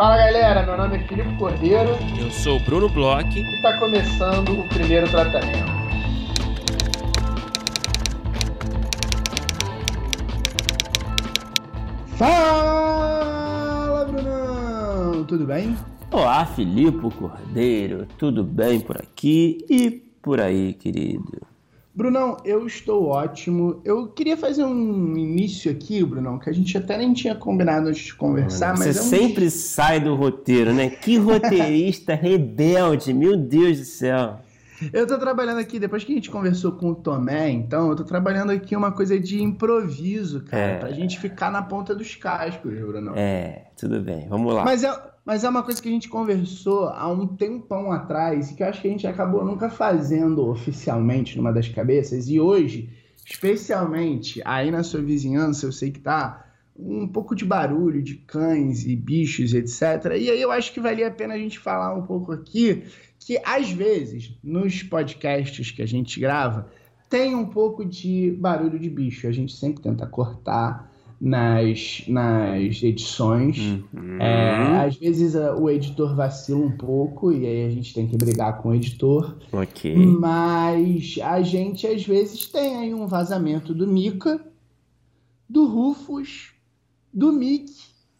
Fala galera, meu nome é Filipe Cordeiro. Eu sou o Bruno Bloch. E está começando o primeiro tratamento. Fala, Brunão! Tudo bem? Olá, Filipe Cordeiro. Tudo bem por aqui e por aí, querido? Brunão, eu estou ótimo. Eu queria fazer um início aqui, Brunão, que a gente até nem tinha combinado antes de conversar, Você mas. é um... sempre sai do roteiro, né? Que roteirista rebelde, meu Deus do céu. Eu tô trabalhando aqui, depois que a gente conversou com o Tomé, então, eu tô trabalhando aqui uma coisa de improviso, cara, É. pra gente ficar na ponta dos cascos, Brunão. É, tudo bem, vamos lá. Mas é, mas é uma coisa que a gente conversou há um tempão atrás e que eu acho que a gente acabou nunca fazendo oficialmente numa das cabeças. E hoje, especialmente aí na sua vizinhança, eu sei que tá um pouco de barulho de cães e bichos, etc. E aí eu acho que valia a pena a gente falar um pouco aqui que às vezes nos podcasts que a gente grava tem um pouco de barulho de bicho. A gente sempre tenta cortar nas, nas edições. Uhum. É, às vezes a- o editor vacila um pouco e aí a gente tem que brigar com o editor. Ok. Mas a gente às vezes tem aí um vazamento do Mika, do Rufus, do Mick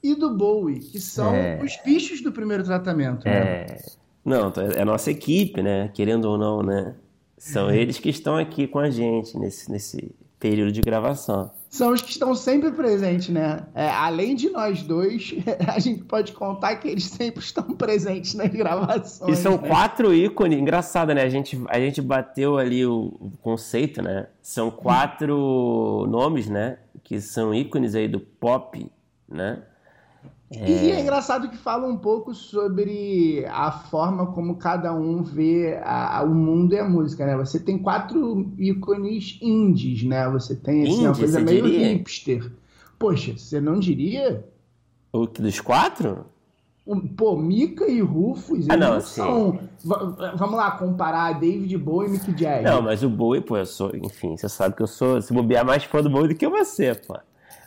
e do Bowie, que são É. os bichos do primeiro tratamento. né? É. Não, é a nossa equipe, né? Querendo ou não, né? São eles que estão aqui com a gente nesse, nesse período de gravação. São os que estão sempre presentes, né? É, além de nós dois, a gente pode contar que eles sempre estão presentes nas gravações. E são né? quatro ícones, engraçado, né? A gente, a gente bateu ali o, o conceito, né? São quatro nomes, né? Que são ícones aí do pop, né? E é engraçado que fala um pouco sobre a forma como cada um vê a- a- o mundo e a música, né? Você tem quatro ícones indies, né? Você tem assim, uma Indie, coisa você meio diria? hipster. Poxa, você não diria? O que dos quatro? Pô, Mika e Rufus, Ah, não, não sim. são... va- Vamos lá, comparar David Bowie e Mick Jagger. Não, mas o Bowie, pô, eu sou, enfim, você sabe que eu sou, se bobear mais fã do Bowie do que você, pô.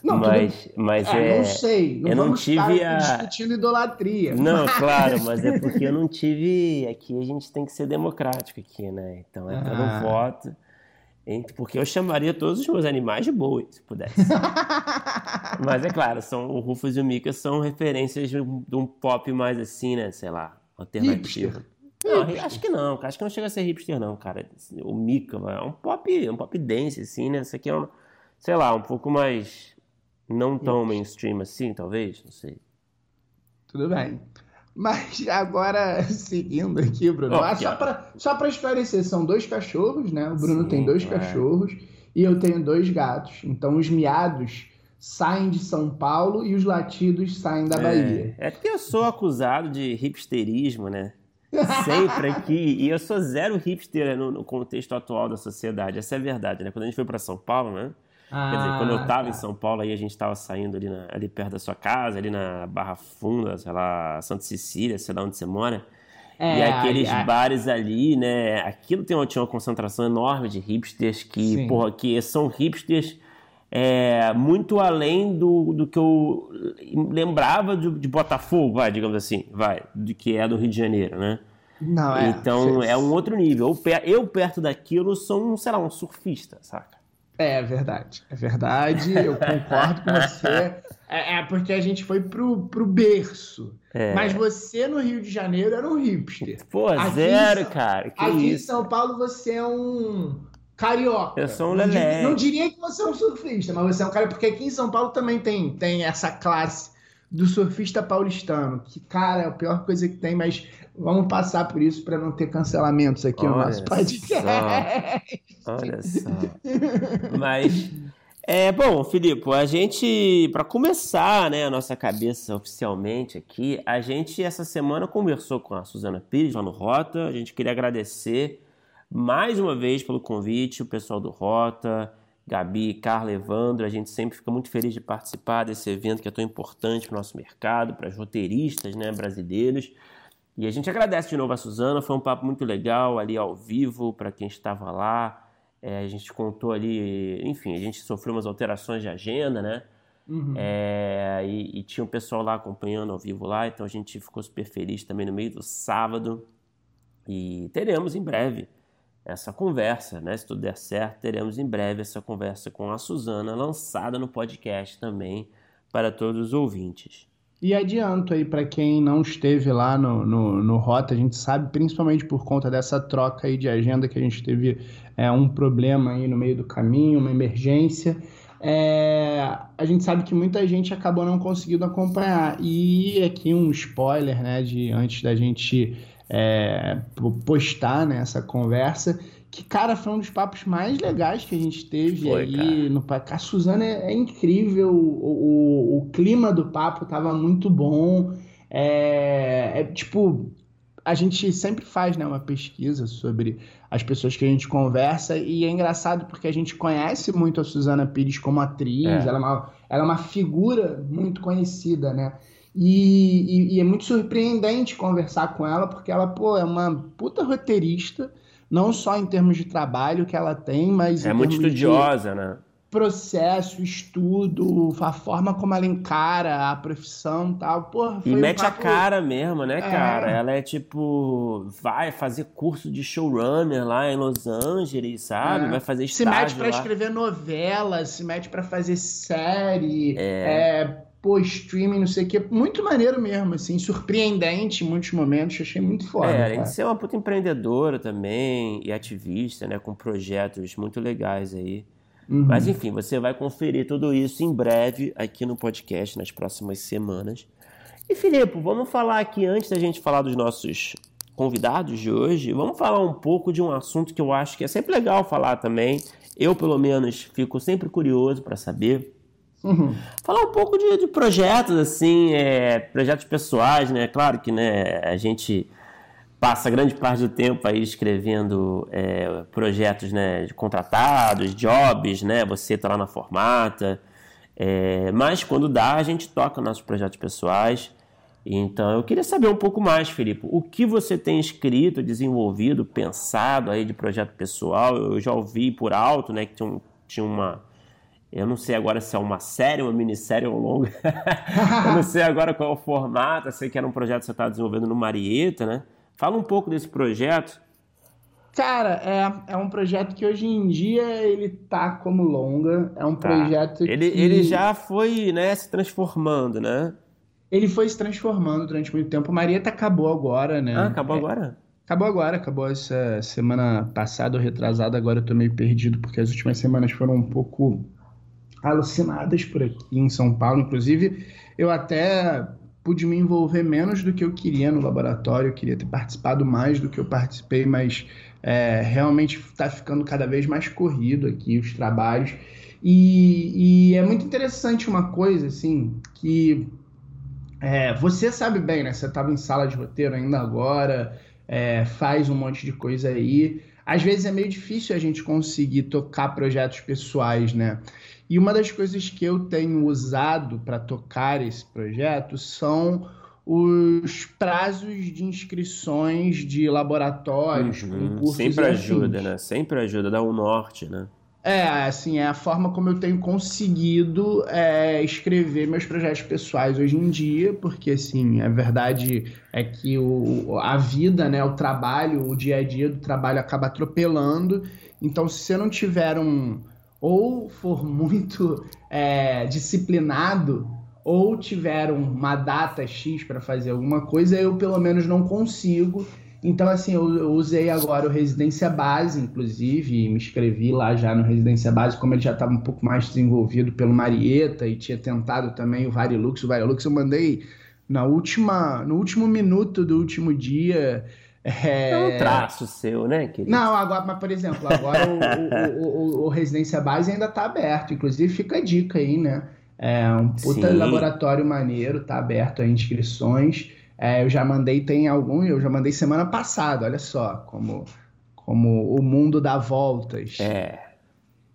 Não, tudo- mas, mas É, é. não sei. Não eu não tive a- discutindo idolatria. Não, claro, mas é porque eu não tive. Aqui a gente tem que ser democrático aqui, né? Então é pelo Ah. voto. Porque eu chamaria todos os meus animais de Bowie, se pudesse. Mas é claro, são, o Rufus e o Mika são referências de um, de um pop mais assim, né? Sei lá, alternativo. Hipster. Não, Hipster. acho que não, acho que não chega a ser hipster, não, cara. O Mika é um pop, um pop dance, assim, né? Isso aqui é um, sei lá, um pouco mais. Não tão mainstream assim, talvez, não sei. Tudo bem. Mas agora, seguindo aqui, Bruno, Ó, ah, só para só pra esclarecer, são dois cachorros, né? O Bruno Sim, tem dois é. cachorros e eu tenho dois gatos. Então os miados saem de São Paulo e os latidos saem da Bahia. É, é porque eu sou acusado de hipsterismo, né? Sempre aqui. E eu sou zero hipster no, no contexto atual da sociedade. Essa é a verdade, né? Quando a gente foi para São Paulo, né? Quer dizer, quando eu tava em São Paulo, aí a gente tava saindo ali, na- ali perto da sua casa, ali na Barra Funda, sei lá, Santa Cecília, sei lá onde você mora. É, e aqueles bares ali, né? Aquilo tem uma, tinha uma concentração enorme de hipsters que, Sim. porra, que são hipsters é, muito além do, do que eu lembrava de, de Botafogo, vai, digamos assim, vai, de que é do Rio de Janeiro, né? Não, é. então é um outro nível. Eu, eu perto daquilo sou um, sei lá, um surfista, saca? É verdade, é verdade, eu concordo com você. É, é porque a gente foi pro, pro berço. É. Mas você no Rio de Janeiro era um hipster. Pô, Aqui em zero, São- cara. Que Aqui em isso? São Paulo você é um carioca. Eu sou um Não lelé. Não diria que você é um surfista, mas você é um cara. Porque aqui em São Paulo também tem, tem essa classe do surfista paulistano. Que, cara, é a pior coisa que tem, mas vamos passar por isso para não ter cancelamentos aqui no Olha nosso podcast. Olha só. Mas, é, bom, Filipe, a gente, para começar, né, a nossa cabeça oficialmente aqui, a gente essa semana conversou com a Suzana Pires lá no Rota. A gente queria agradecer mais uma vez pelo convite, o pessoal do Rota, Gabi, Carla, Evandro. A gente sempre fica muito feliz de participar desse evento que é tão importante para o nosso mercado, para os roteiristas né, brasileiros. E a gente agradece de novo a Suzana, foi um papo muito legal ali ao vivo para quem estava lá. É, a gente contou ali, enfim, a gente sofreu umas alterações de agenda, né? Uhum. É, e, e, tinha um pessoal lá acompanhando ao vivo lá, então a gente ficou super feliz também no meio do sábado. E teremos em breve essa conversa, né? Se tudo der certo, teremos em breve essa conversa com a Suzana, lançada no podcast também para todos os ouvintes. E adianto aí para quem não esteve lá no, no, no, Rota, a gente sabe, principalmente por conta dessa troca aí de agenda que a gente teve é, um problema aí no meio do caminho, uma emergência. É, a gente sabe que muita gente acabou não conseguindo acompanhar. E aqui um spoiler, né, de antes da gente é, postar né, essa conversa. Que, cara, foi um dos papos mais legais que a gente teve foi, aí no A Suzana é, é incrível, o, o, o, clima do papo tava muito bom. É, é, tipo, a gente sempre faz né, uma pesquisa sobre as pessoas que a gente conversa, e é engraçado porque a gente conhece muito a Suzana Pires como atriz, é. ela, é uma, ela é uma figura muito conhecida, né? E, e, e, é muito surpreendente conversar com ela, porque ela, pô, é uma puta roteirista, não só em termos de trabalho que ela tem, mas. É muito estudiosa, né? Processo, estudo, a forma como ela encara a profissão e tal. Porra, e mete um papo... a cara mesmo, né, é. cara? Ela é tipo. Vai fazer curso de showrunner lá em Los Angeles, sabe? É. Vai fazer estágio. Se mete pra lá. escrever novela, se mete pra fazer série. É. é pô, streaming, não sei o quê. Muito maneiro mesmo, assim, surpreendente em muitos momentos. Achei muito foda. É, além de ser uma puta empreendedora também e ativista, né? Com projetos muito legais aí. Uhum. Mas enfim, você vai conferir tudo isso em breve aqui no podcast, nas próximas semanas. E Filipe, vamos falar aqui, antes da gente falar dos nossos convidados de hoje, vamos falar um pouco de um assunto que eu acho que é sempre legal falar também. Eu, pelo menos, fico sempre curioso para saber Uhum. Falar um pouco de, de projetos, assim, é, projetos pessoais, né? Claro que né, a gente passa grande parte do tempo aí escrevendo é, projetos né, de contratados, jobs, né? Você tá lá na formata. É, mas quando dá, a gente toca nossos projetos pessoais. Então eu queria saber um pouco mais, Felipe. O que você tem escrito, desenvolvido, pensado aí de projeto pessoal? Eu já ouvi por alto, né, que tinha, tinha uma eu não sei agora se é uma série, uma minissérie ou longa. eu não sei agora qual é o formato. Eu sei que era um projeto que você estava desenvolvendo no Marieta, né? Fala um pouco desse projeto. Cara, é, é um projeto que hoje em dia ele tá como longa. É um tá. projeto ele, que... Ele já foi né, se transformando, né? Ele foi se transformando durante muito tempo. O Marieta acabou agora, né? Ah, acabou é, agora? Acabou agora, acabou essa semana passada ou retrasada. Agora eu tô meio perdido porque as últimas semanas foram um pouco alucinadas por aqui em São Paulo. Inclusive, eu até pude me envolver menos do que eu queria no laboratório, eu queria ter participado mais do que eu participei, mas é, realmente está ficando cada vez mais corrido aqui os trabalhos. E, e é muito interessante uma coisa, assim, que é, você sabe bem, né? Você estava em sala de roteiro ainda agora, é, faz um monte de coisa aí. Às vezes é meio difícil a gente conseguir tocar projetos pessoais, né? E uma das coisas que eu tenho usado para tocar esse projeto são os prazos de inscrições de laboratórios, uhum. concursos Sempre ajuda, né? Sempre ajuda, dá um norte, né? É, assim, é a forma como eu tenho conseguido é, escrever meus projetos pessoais hoje em dia, porque, assim, a verdade é que o, a vida, né, o trabalho, o dia a dia do trabalho acaba atropelando. Então, se você não tiver um, ou for muito é, disciplinado ou tiver uma data X para fazer alguma coisa, eu pelo menos não consigo. Então, assim, eu, eu, usei agora o Residência Base, inclusive, e me inscrevi lá já no Residência Base, como ele já estava um pouco mais desenvolvido pelo Marieta e tinha tentado também o Varilux. O Varilux eu mandei na última, no último minuto do último dia. É... é um traço seu, né, querido? Não, agora, mas por exemplo, agora o, o, o, o, Residência Base ainda está aberto. Inclusive, fica a dica aí, né? É um puta Sim. laboratório maneiro, tá aberto a inscrições. É, eu já mandei, tem algum, eu já mandei semana passada, olha só, como, como o mundo dá voltas. É.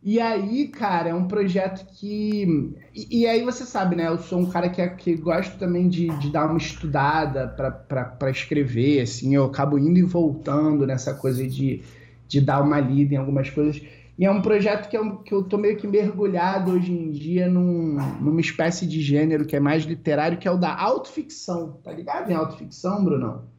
E aí, cara, é um projeto que. E, e, aí você sabe, né? Eu sou um cara que, é, que gosto também de, de dar uma estudada para escrever, assim. Eu acabo indo e voltando nessa coisa de, de dar uma lida em algumas coisas. E é um projeto que eu, que eu tô meio que mergulhado hoje em dia num, numa espécie de gênero que é mais literário, que é o da autoficção. Tá ligado em autoficção, Brunão?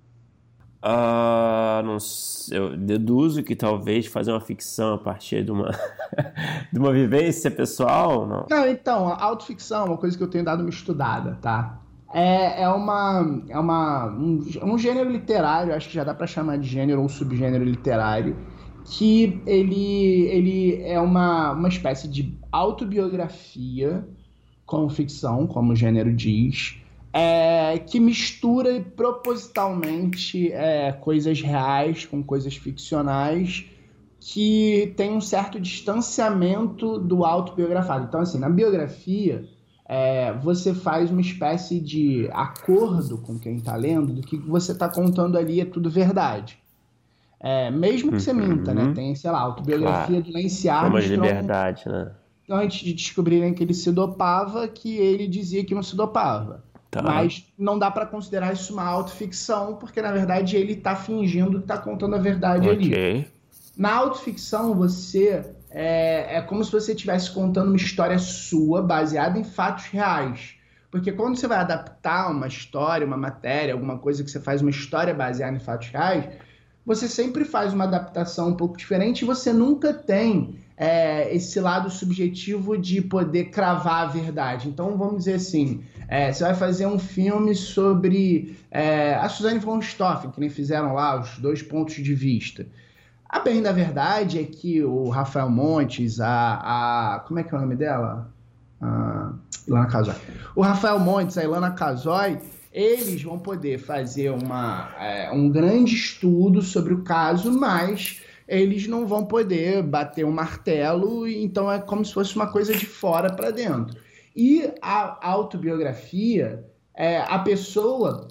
Uh, não sei, eu deduzo que talvez fazer uma ficção a partir de uma, de uma vivência pessoal, não? Não, então, a autoficção é uma coisa que eu tenho dado uma estudada, tá? É, é, uma, é uma, um, um gênero literário, acho que já dá para chamar de gênero ou subgênero literário, que ele, ele é uma, uma espécie de autobiografia com ficção, como o gênero diz, é, que mistura propositalmente é, coisas reais com coisas ficcionais que tem um certo distanciamento do autobiografado. Então, assim, na biografia, é, você faz uma espécie de acordo com quem está lendo do que você está contando ali é tudo verdade. É, mesmo que você uhum. minta, né? Tem, sei lá, autobiografia claro. do Lance Armstrong. de liberdade, né? Antes de descobrirem que ele se dopava, que ele dizia que não se dopava. Tá. Mas não dá para considerar isso uma autoficção, porque na verdade ele está fingindo que está contando a verdade okay. ali. Na autoficção, você é, é como se você estivesse contando uma história sua baseada em fatos reais. Porque quando você vai adaptar uma história, uma matéria, alguma coisa que você faz uma história baseada em fatos reais, você sempre faz uma adaptação um pouco diferente e você nunca tem é, esse lado subjetivo de poder cravar a verdade. Então, vamos dizer assim, é, você vai fazer um filme sobre é, a Suzanne von Stoffen, que nem fizeram lá os dois pontos de vista. A bem da verdade é que o Rafael Montes, a, a como é que é o nome dela? A Ilana Casoy. O Rafael Montes, a Ilana Casoy, eles vão poder fazer uma, é, um grande estudo sobre o caso, mas eles não vão poder bater um martelo, então é como se fosse uma coisa de fora para dentro. E a autobiografia, é, a pessoa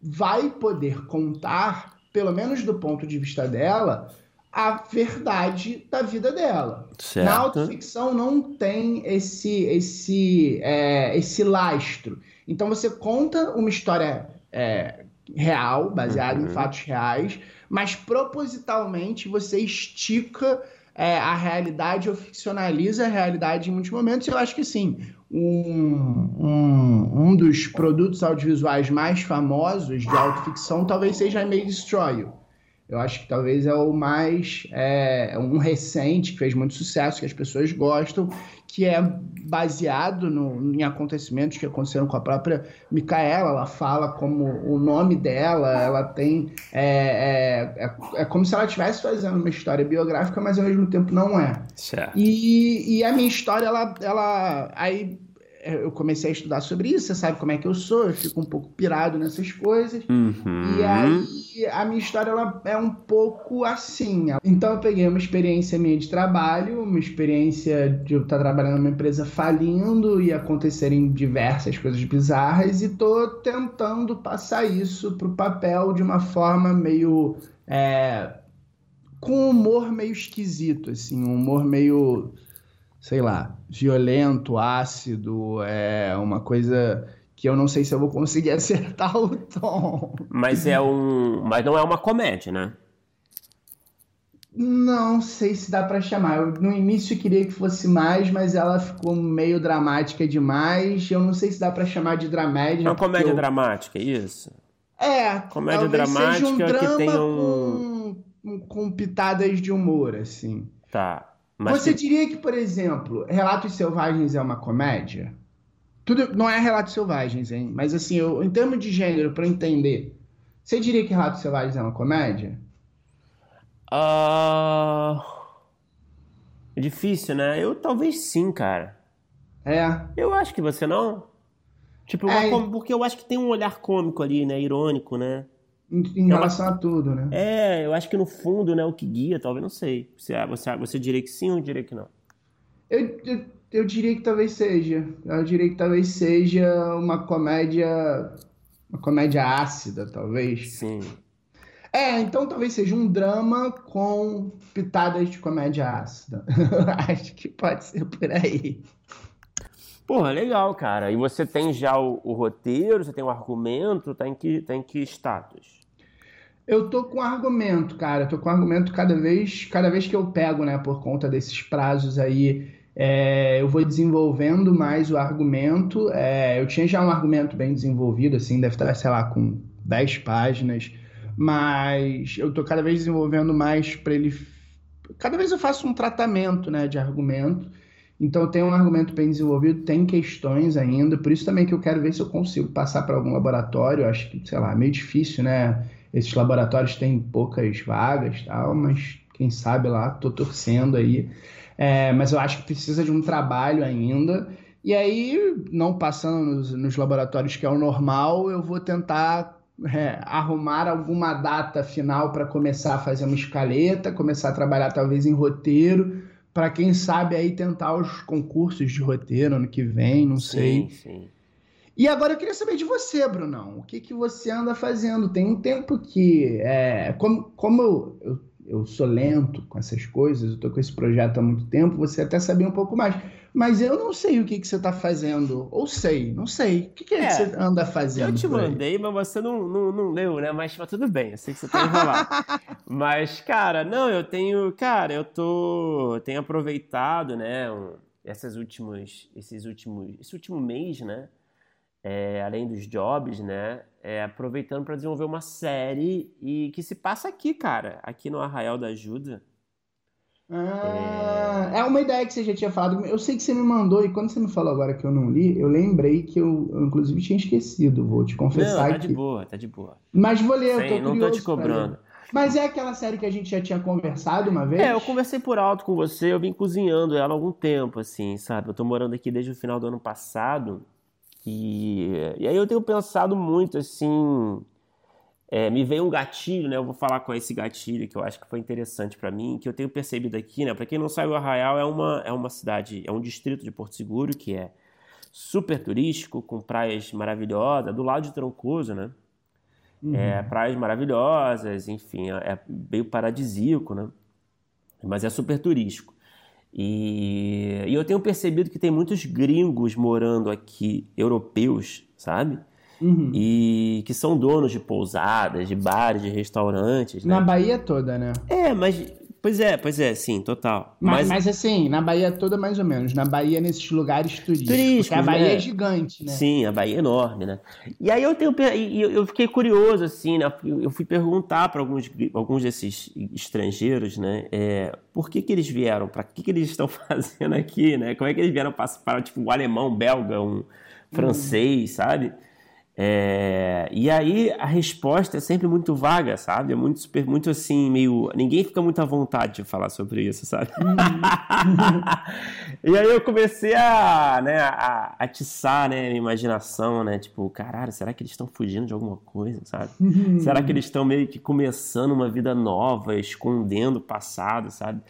vai poder contar, pelo menos do ponto de vista dela, a verdade da vida dela. Certo. Na autoficção não tem esse esse é, esse lastro. Então você conta uma história é, real, baseada uhum. em fatos reais, mas propositalmente você estica é, a realidade ou ficcionaliza a realidade em muitos momentos. Eu acho que sim. Um, um, um dos produtos audiovisuais mais famosos de autoficção talvez seja a May Destroy eu acho que talvez é o mais é, um recente que fez muito sucesso, que as pessoas gostam, que é baseado no, em acontecimentos que aconteceram com a própria Micaela. Ela fala como o nome dela, ela tem. É, é, é, é como se ela estivesse fazendo uma história biográfica, mas ao mesmo tempo não é. Certo. E, e a minha história, ela, ela aí eu comecei a estudar sobre isso, você sabe como é que eu sou, eu fico um pouco pirado nessas coisas. Uhum. E aí a minha história ela é um pouco assim. Então eu peguei uma experiência minha de trabalho, uma experiência de eu estar trabalhando numa empresa falindo e acontecerem diversas coisas bizarras e tô tentando passar isso pro papel de uma forma meio é, com um humor meio esquisito, assim, um humor meio sei lá, violento, ácido, é uma coisa que eu não sei se eu vou conseguir acertar o tom. Mas é um, mas não é uma comédia, né? Não sei se dá para chamar. Eu, no início queria que fosse mais, mas ela ficou meio dramática demais. Eu não sei se dá para chamar de dramédia. É uma comédia eu... dramática, é isso? É. Comédia dramática um que tem um... Com, com pitadas de humor, assim. Tá. Mas Você que... diria que, por exemplo, Relatos Selvagens é uma comédia? Tudo não é Relatos Selvagens, hein? Mas assim, eu, em termos de gênero, para entender, você diria que Relatos Selvagens é uma comédia? Uh... É difícil, né? Eu talvez sim, cara. É. Eu acho que você não. Tipo, é, com... porque eu acho que tem um olhar cômico ali, né? Irônico, né? Em, em relação a tudo, né? É, eu acho que no fundo, né, o que guia, talvez, não sei. Você, você, você diria que sim ou diria que não? Eu, eu, eu diria que talvez seja. Eu diria que talvez seja uma comédia. Uma comédia ácida, talvez. Sim. É, então talvez seja um drama com pitadas de comédia ácida. Acho que pode ser por aí. Porra, legal, cara. E você tem já o, o roteiro, você tem o argumento, tá em que, tá em que status? Eu tô com argumento, cara. Eu tô com argumento cada vez, cada vez que eu pego, né, por conta desses prazos aí, é, eu vou desenvolvendo mais o argumento. É, eu tinha já um argumento bem desenvolvido, assim, deve estar, sei lá, com 10 páginas, mas eu tô cada vez desenvolvendo mais para ele. Cada vez eu faço um tratamento, né, de argumento. Então tem um argumento bem desenvolvido, tem questões ainda, por isso também que eu quero ver se eu consigo passar para algum laboratório. Acho que, sei lá, meio difícil, né? Esses laboratórios têm poucas vagas tal, mas quem sabe lá, tô torcendo aí. É, mas eu acho que precisa de um trabalho ainda. E aí, não passando nos, nos laboratórios que é o normal, eu vou tentar é, arrumar alguma data final para começar a fazer uma escaleta, começar a trabalhar talvez em roteiro, para quem sabe aí tentar os concursos de roteiro ano que vem, não sim, sei. Sim. E agora eu queria saber de você, Brunão. O que, que você anda fazendo? Tem um tempo que. É, como como eu, eu, eu, sou lento com essas coisas, eu tô com esse projeto há muito tempo, você até sabia um pouco mais. Mas eu não sei o que, que você está fazendo. Ou sei, não sei. O que, que, é, é que você anda fazendo? Eu te mandei, mas você não, não, não leu, né? Mas tá tudo bem, eu sei que você tá enrolado. mas, cara, não, eu tenho. Cara, eu tô. tenho aproveitado, né? Essas últimos, esses últimos. Esse último mês, né? É, além dos jobs, né? É, aproveitando para desenvolver uma série e que se passa aqui, cara, aqui no Arraial da Ajuda. Ah, é... é... uma ideia que você já tinha falado. Eu sei que você me mandou, e quando você me falou agora que eu não li, eu lembrei que eu, eu inclusive, tinha esquecido. Vou te confessar. Não, tá que... de boa, tá de boa. Mas vou ler, Sem, eu tô Não tô te cobrando. Mas é aquela série que a gente já tinha conversado uma vez? É, eu conversei por alto com você, eu vim cozinhando ela há algum tempo, assim, sabe? Eu tô morando aqui desde o final do ano passado. E, e aí eu tenho pensado muito, assim, é, me veio um gatilho, né? Eu vou falar com esse gatilho que eu acho que foi interessante para mim, que eu tenho percebido aqui, né? Para quem não sabe, o Arraial é uma, é uma cidade, é um distrito de Porto Seguro que é super turístico, com praias maravilhosas, do lado de Troncoso, né? Uhum. É, praias maravilhosas, enfim, é, é meio paradisíaco, né? Mas é super turístico. E, e eu tenho percebido que tem muitos gringos morando aqui, europeus, sabe? Uhum. E que são donos de pousadas, de bares, de restaurantes. Né? Na Bahia toda, né? É, mas. Pois é, pois é, sim, total. Mas, mas, mas assim, na Bahia toda mais ou menos. Na Bahia, nesses lugares turísticos. Turísticos, porque a Bahia é. é gigante, né? Sim, a Bahia é enorme, né? E aí eu tenho eu fiquei curioso, assim, né? Eu fui perguntar para alguns, alguns desses estrangeiros, né? É, por que, que eles vieram? Para que, que eles estão fazendo aqui, né? Como é que eles vieram para, para tipo, um alemão, um belga, um francês, uhum. sabe? É, e aí a resposta é sempre muito vaga, sabe? É muito, super, muito assim, meio. Ninguém fica muito à vontade de falar sobre isso, sabe? E aí eu comecei a, né, a atiçar né, a minha imaginação, né? Tipo, caralho, será que eles estão fugindo de alguma coisa, sabe? Uhum. será que eles estão meio que começando uma vida nova, escondendo o passado, sabe?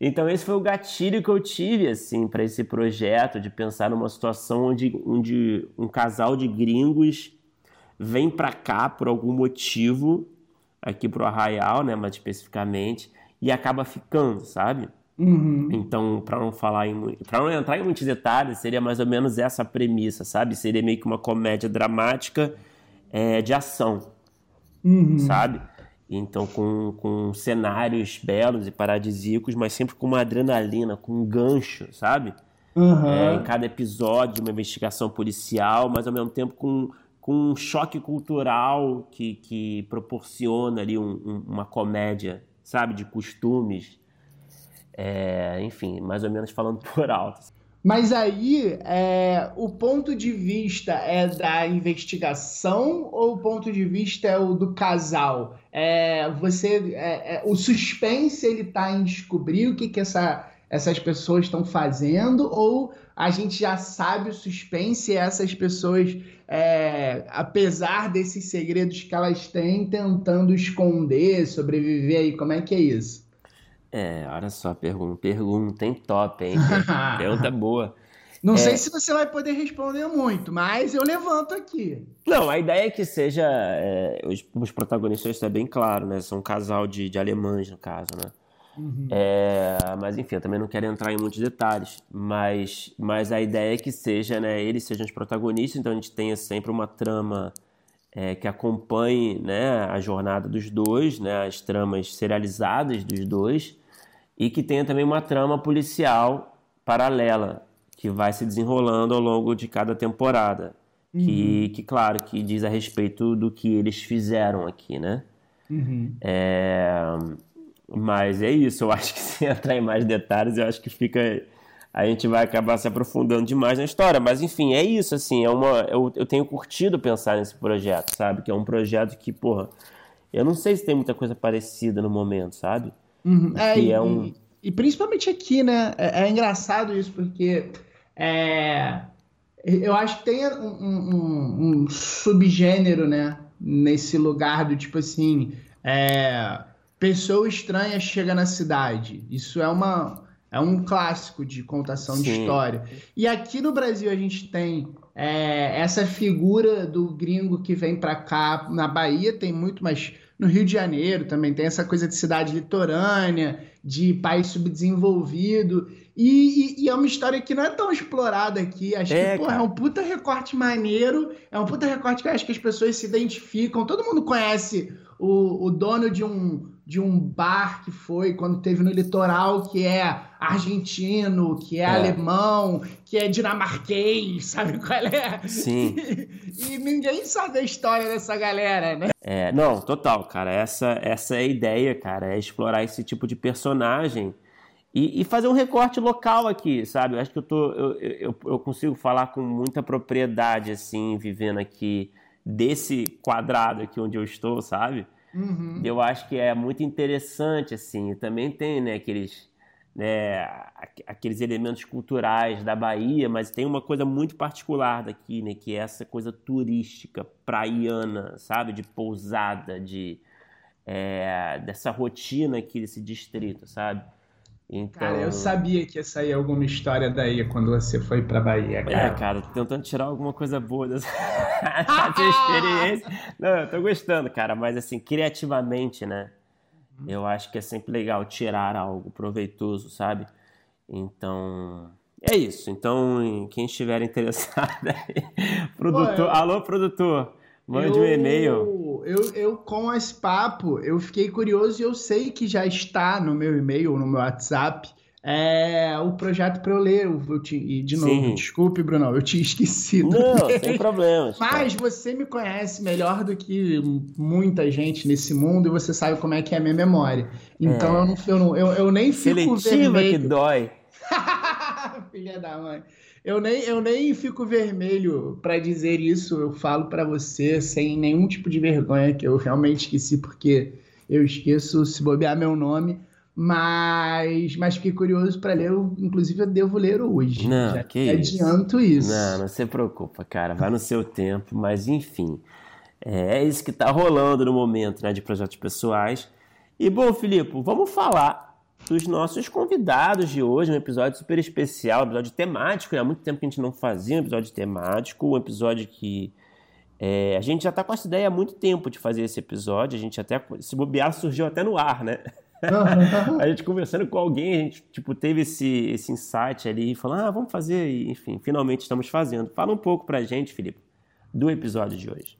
Então esse foi o gatilho que eu tive assim para esse projeto de pensar numa situação onde, onde um casal de gringos vem para cá por algum motivo aqui pro Arraial, né, mais especificamente, e acaba ficando, sabe? Uhum. Então, para não falar em, para não entrar em muitos detalhes, seria mais ou menos essa premissa, sabe? Seria meio que uma comédia dramática é, de ação, uhum. sabe? Então, com, com cenários belos e paradisíacos, mas sempre com uma adrenalina, com um gancho, sabe? Uhum. É, em cada episódio, uma investigação policial, mas ao mesmo tempo com, com um choque cultural que, que proporciona ali um, um, uma comédia, sabe? De costumes. É, enfim, mais ou menos falando por alto. Mas aí, é, o ponto de vista é da investigação ou o ponto de vista é o do casal? É, você, é, é o suspense ele está em descobrir o que, que essa, essas pessoas estão fazendo ou a gente já sabe o suspense e essas pessoas, é, apesar desses segredos que elas têm, tentando esconder, sobreviver aí? Como é que é isso? É, olha só, pergunta, pergunta, hein? Top, hein? Pergunta boa. Não é... sei se você vai poder responder muito, mas eu levanto aqui. Não, a ideia é que seja. É, os, os, protagonistas, isso é bem claro, né? São um casal de, de alemães, no caso, né? Uhum. É, mas enfim, eu também não quero entrar em muitos detalhes. Mas, mas a ideia é que seja, né? Eles sejam os protagonistas, então a gente tenha sempre uma trama é, que acompanhe né, a jornada dos dois, né, as tramas serializadas dos dois, e que tenha também uma trama policial paralela que vai se desenrolando ao longo de cada temporada. Uhum. Que, que, claro, que diz a respeito do que eles fizeram aqui, né? Uhum. É, mas é isso, eu acho que sem entrar em mais detalhes, eu acho que fica. A gente vai acabar se aprofundando demais na história. Mas enfim, é isso, assim, é uma. Eu, eu tenho curtido pensar nesse projeto, sabe? Que é um projeto que, porra, eu não sei se tem muita coisa parecida no momento, sabe? Uhum. É, e, é um... e, principalmente aqui, né? É, é engraçado isso, porque é, eu acho que tem um, um, um, subgênero, né? Nesse lugar do tipo assim. É, pessoa estranha chega na cidade. Isso é uma. É um clássico de contação Sim. de história. E aqui no Brasil a gente tem é, essa figura do gringo que vem para cá. Na Bahia tem muito, mas no Rio de Janeiro também tem essa coisa de cidade litorânea, de país subdesenvolvido. E, e, e, é uma história que não é tão explorada aqui. Acho é, que, porra, é um puta recorte maneiro. É um puta recorte que acho que as pessoas se identificam. Todo mundo conhece o, o dono de um, de um bar que foi quando teve no litoral, que é argentino, que é, é. alemão, que é dinamarquês, sabe qual é? Sim. E, e, ninguém sabe a história dessa galera, né? É, não, total, cara. Essa, essa é a ideia, cara. É explorar esse tipo de personagem e, e, fazer um recorte local aqui, sabe? Eu acho que eu, tô, eu, eu, eu, consigo falar com muita propriedade, assim, vivendo aqui desse quadrado aqui onde eu estou, sabe? Uhum. Eu acho que é muito interessante, assim. também tem, né, aqueles, né, aqueles elementos culturais da Bahia, mas tem uma coisa muito particular daqui, né, que é essa coisa turística, praiana, sabe? De pousada, de... É, dessa rotina aqui desse distrito, sabe? Então... Cara, eu sabia que ia sair alguma história daí quando você foi pra Bahia, cara. É, cara, tô tentando tirar alguma coisa boa dessa, dessa experiência. Não, eu tô gostando, cara, mas assim, criativamente, né? Uhum. Eu acho que é sempre legal tirar algo proveitoso, sabe? Então, é isso. Então, quem estiver interessado aí, produtor, alô, produtor, Mande eu, um e-mail. Eu, eu, com esse papo, eu fiquei curioso e eu sei que já está no meu e-mail, no meu WhatsApp, é, o projeto para eu ler. Eu te, e, de novo, Sim. desculpe, Bruno, eu tinha esquecido. Não, sem problemas. Mas você me conhece melhor do que muita gente nesse mundo e você sabe como é que é a minha memória. Então é. eu, não, eu, não, eu, eu nem fico Seletiva vermelho. que dói. Filha da mãe. Eu nem, eu nem fico vermelho para dizer isso, eu falo para você sem nenhum tipo de vergonha, que eu realmente esqueci, porque eu esqueço se bobear meu nome. Mas, mas fiquei curioso para ler, eu, inclusive eu devo ler hoje. Não, já que adianto isso. Não, não se preocupa, cara, vai no seu tempo, mas enfim. É, é isso que tá rolando no momento, né, de projetos pessoais. E bom, Filipe, vamos falar dos nossos convidados de hoje, um episódio super especial, um episódio temático. Né? Há muito tempo que a gente não fazia um episódio temático, um episódio que é, a gente já está com essa ideia há muito tempo de fazer esse episódio. A gente até, se bobear, surgiu até no ar, né? a gente conversando com alguém, a gente tipo, teve esse, esse insight ali e falou: ah, vamos fazer, e, enfim, finalmente estamos fazendo. Fala um pouco pra gente, Felipe, do episódio de hoje.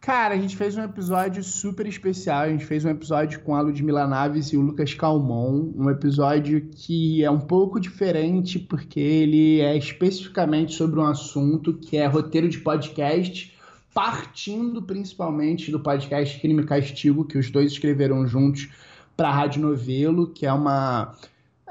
Cara, a gente fez um episódio super especial. A gente fez um episódio com a Ludmila Naves e o Lucas Calmon. Um episódio que é um pouco diferente, porque ele é especificamente sobre um assunto que é roteiro de podcast, partindo principalmente do podcast Crime e Castigo, que os dois escreveram juntos para a Rádio Novelo, que é uma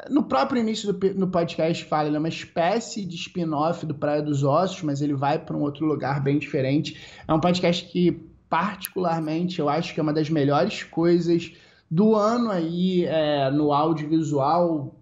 no próprio início do no podcast fala, ele é uma espécie de spin-off do Praia dos Ossos, mas ele vai para um outro lugar bem diferente. É um podcast que, particularmente, eu acho que é uma das melhores coisas do ano aí é, no audiovisual,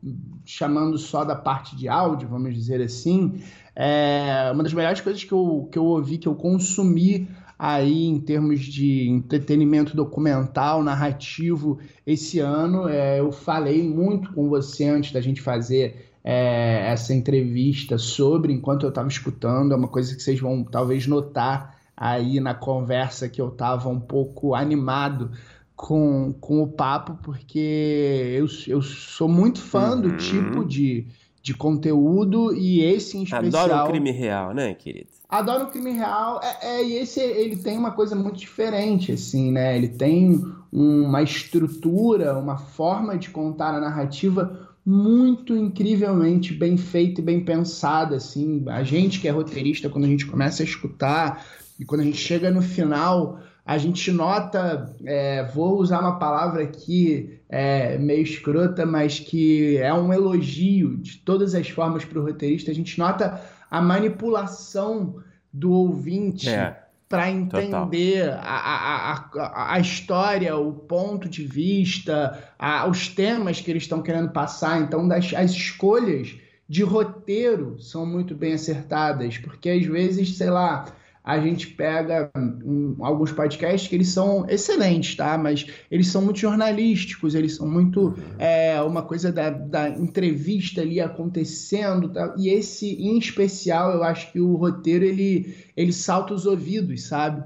chamando só da parte de áudio, vamos dizer assim. É uma das melhores coisas que eu, que eu ouvi, que eu consumi aí em termos de entretenimento documental, narrativo esse ano. É, eu falei muito com você antes da gente fazer é, essa entrevista sobre, enquanto eu estava escutando, é uma coisa que vocês vão talvez notar aí na conversa que eu estava um pouco animado com, com o papo, porque eu, eu sou muito fã uhum. do tipo de, de conteúdo e esse em especial. Adoro o crime real, né, querido? Adoro o crime real. É, é, e esse ele tem uma coisa muito diferente, assim, né? Ele tem uma estrutura, uma forma de contar a narrativa muito incrivelmente bem feita e bem pensada, assim. A gente que é roteirista, quando a gente começa a escutar e quando a gente chega no final, a gente nota, é, vou usar uma palavra aqui é, meio escrota, mas que é um elogio de todas as formas para o roteirista, a gente nota a manipulação do ouvinte é, para entender a, a, a, a, história, o ponto de vista, a, os temas que eles estão querendo passar. Então, das, as escolhas de roteiro são muito bem acertadas, porque às vezes, sei lá a gente pega um, alguns podcasts que eles são excelentes, tá? Mas eles são muito jornalísticos, eles são muito uhum. é, uma coisa da, da entrevista ali acontecendo, tá? E esse, em especial, eu acho que o roteiro ele, ele salta os ouvidos, sabe?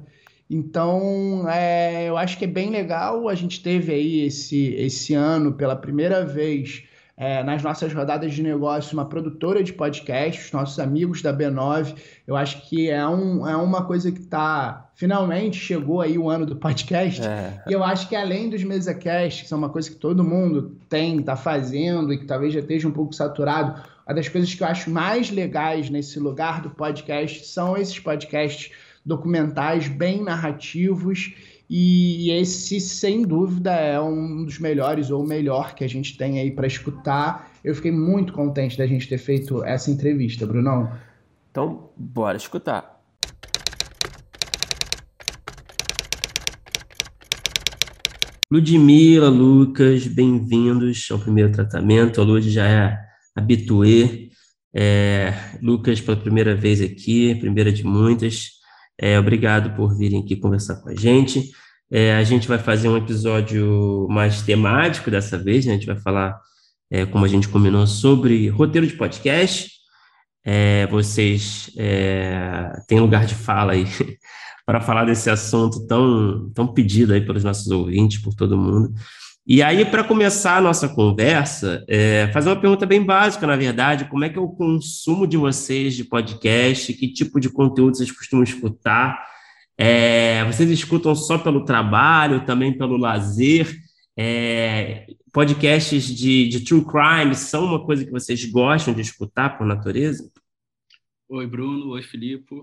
Então, é, eu acho que é bem legal. A gente teve aí esse, esse ano, pela primeira vez, é, nas nossas rodadas de negócio uma produtora de podcast, os nossos amigos da B9. Eu acho que é, um, é uma coisa que está. Finalmente chegou aí o ano do podcast. É. E eu acho que além dos MesaCast, que são uma coisa que todo mundo tem, está fazendo e que talvez já esteja um pouco saturado, uma das coisas que eu acho mais legais nesse lugar do podcast são esses podcasts documentais bem narrativos e esse, sem dúvida, é um dos melhores ou o melhor que a gente tem aí para escutar. Eu fiquei muito contente da gente ter feito essa entrevista, Brunão. Então, bora escutar. Ludmila, Lucas, bem-vindos ao primeiro tratamento. A Lud já é habituê. É, Lucas, pela primeira vez aqui, primeira de muitas. É, obrigado por virem aqui conversar com a gente. É, a gente vai fazer um episódio mais temático dessa vez, né? A gente vai falar, é, como a gente combinou, sobre roteiro de podcast. É, vocês é, têm lugar de fala aí para falar desse assunto tão, tão pedido aí pelos nossos ouvintes, por todo mundo. E aí, para começar a nossa conversa, é, fazer uma pergunta bem básica, na verdade, como é que é o consumo de vocês de podcast, que tipo de conteúdo vocês costumam escutar? É, vocês escutam só pelo trabalho, também pelo lazer? É, podcasts de, de true crime são uma coisa que vocês gostam de escutar por natureza? Oi, Bruno. Oi, Filipe.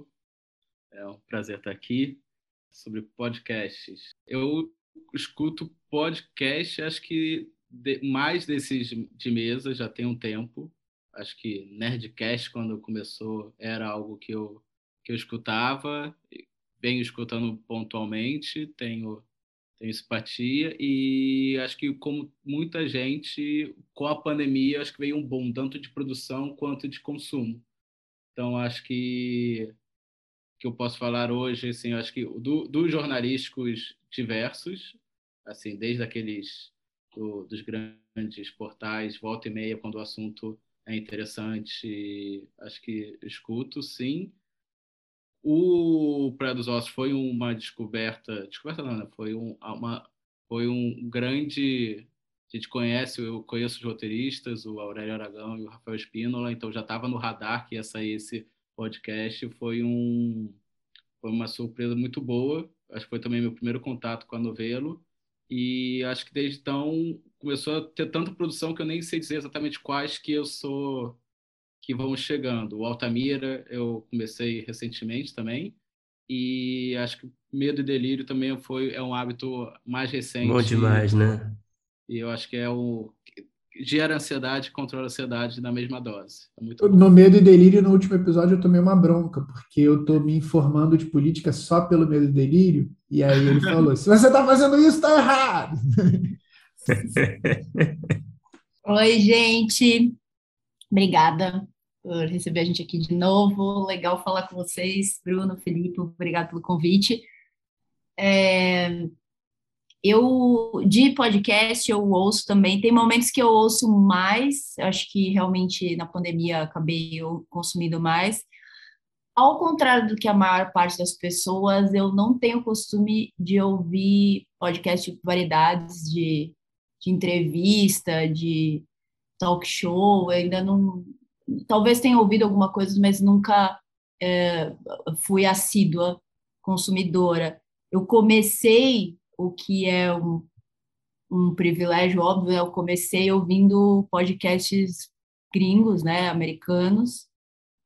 É um prazer estar aqui sobre podcasts. Eu escuto podcast, acho que de, mais desses de mesa já tem um tempo. Acho que Nerdcast, quando começou, era algo que eu, que eu escutava, venho escutando pontualmente, tenho, tenho simpatia, e acho que, como muita gente, com a pandemia, acho que veio um boom, tanto de produção quanto de consumo. Então, acho que que eu posso falar hoje, assim, acho que do, dos jornalísticos diversos, assim, desde aqueles do, dos grandes portais, volta e meia, quando o assunto é interessante, acho que escuto, sim. O Praia dos Ossos foi uma descoberta, descoberta não, né? foi, um, uma, foi um grande, a gente conhece, eu conheço os roteiristas, o Aurélio Aragão e o Rafael Espínola, então já estava no radar que ia sair esse podcast, foi um foi uma surpresa muito boa, acho que foi também meu primeiro contato com a novelo, e acho que desde então começou a ter tanta produção que eu nem sei dizer exatamente quais que eu sou que vão chegando. O Altamira eu comecei recentemente também. E acho que Medo e Delírio também foi é um hábito mais recente. Bom demais, né? E eu acho que é o gera ansiedade e controla a ansiedade na mesma dose. É no Medo e Delírio, no último episódio, eu tomei uma bronca, porque eu tô me informando de política só pelo Medo e Delírio, e aí ele falou, se você tá fazendo isso, tá errado! Oi, gente! Obrigada por receber a gente aqui de novo. Legal falar com vocês, Bruno, Felipe, obrigado pelo convite. É, eu, de podcast, eu ouço também. Tem momentos que eu ouço mais, acho que realmente na pandemia acabei eu consumindo mais. Ao contrário do que a maior parte das pessoas, eu não tenho costume de ouvir podcast de variedades, de, de entrevista, de talk show. Eu ainda não, talvez tenha ouvido alguma coisa, mas nunca é, fui assídua consumidora. Eu comecei o que é um, um privilégio óbvio, eu comecei ouvindo podcasts gringos, né, americanos.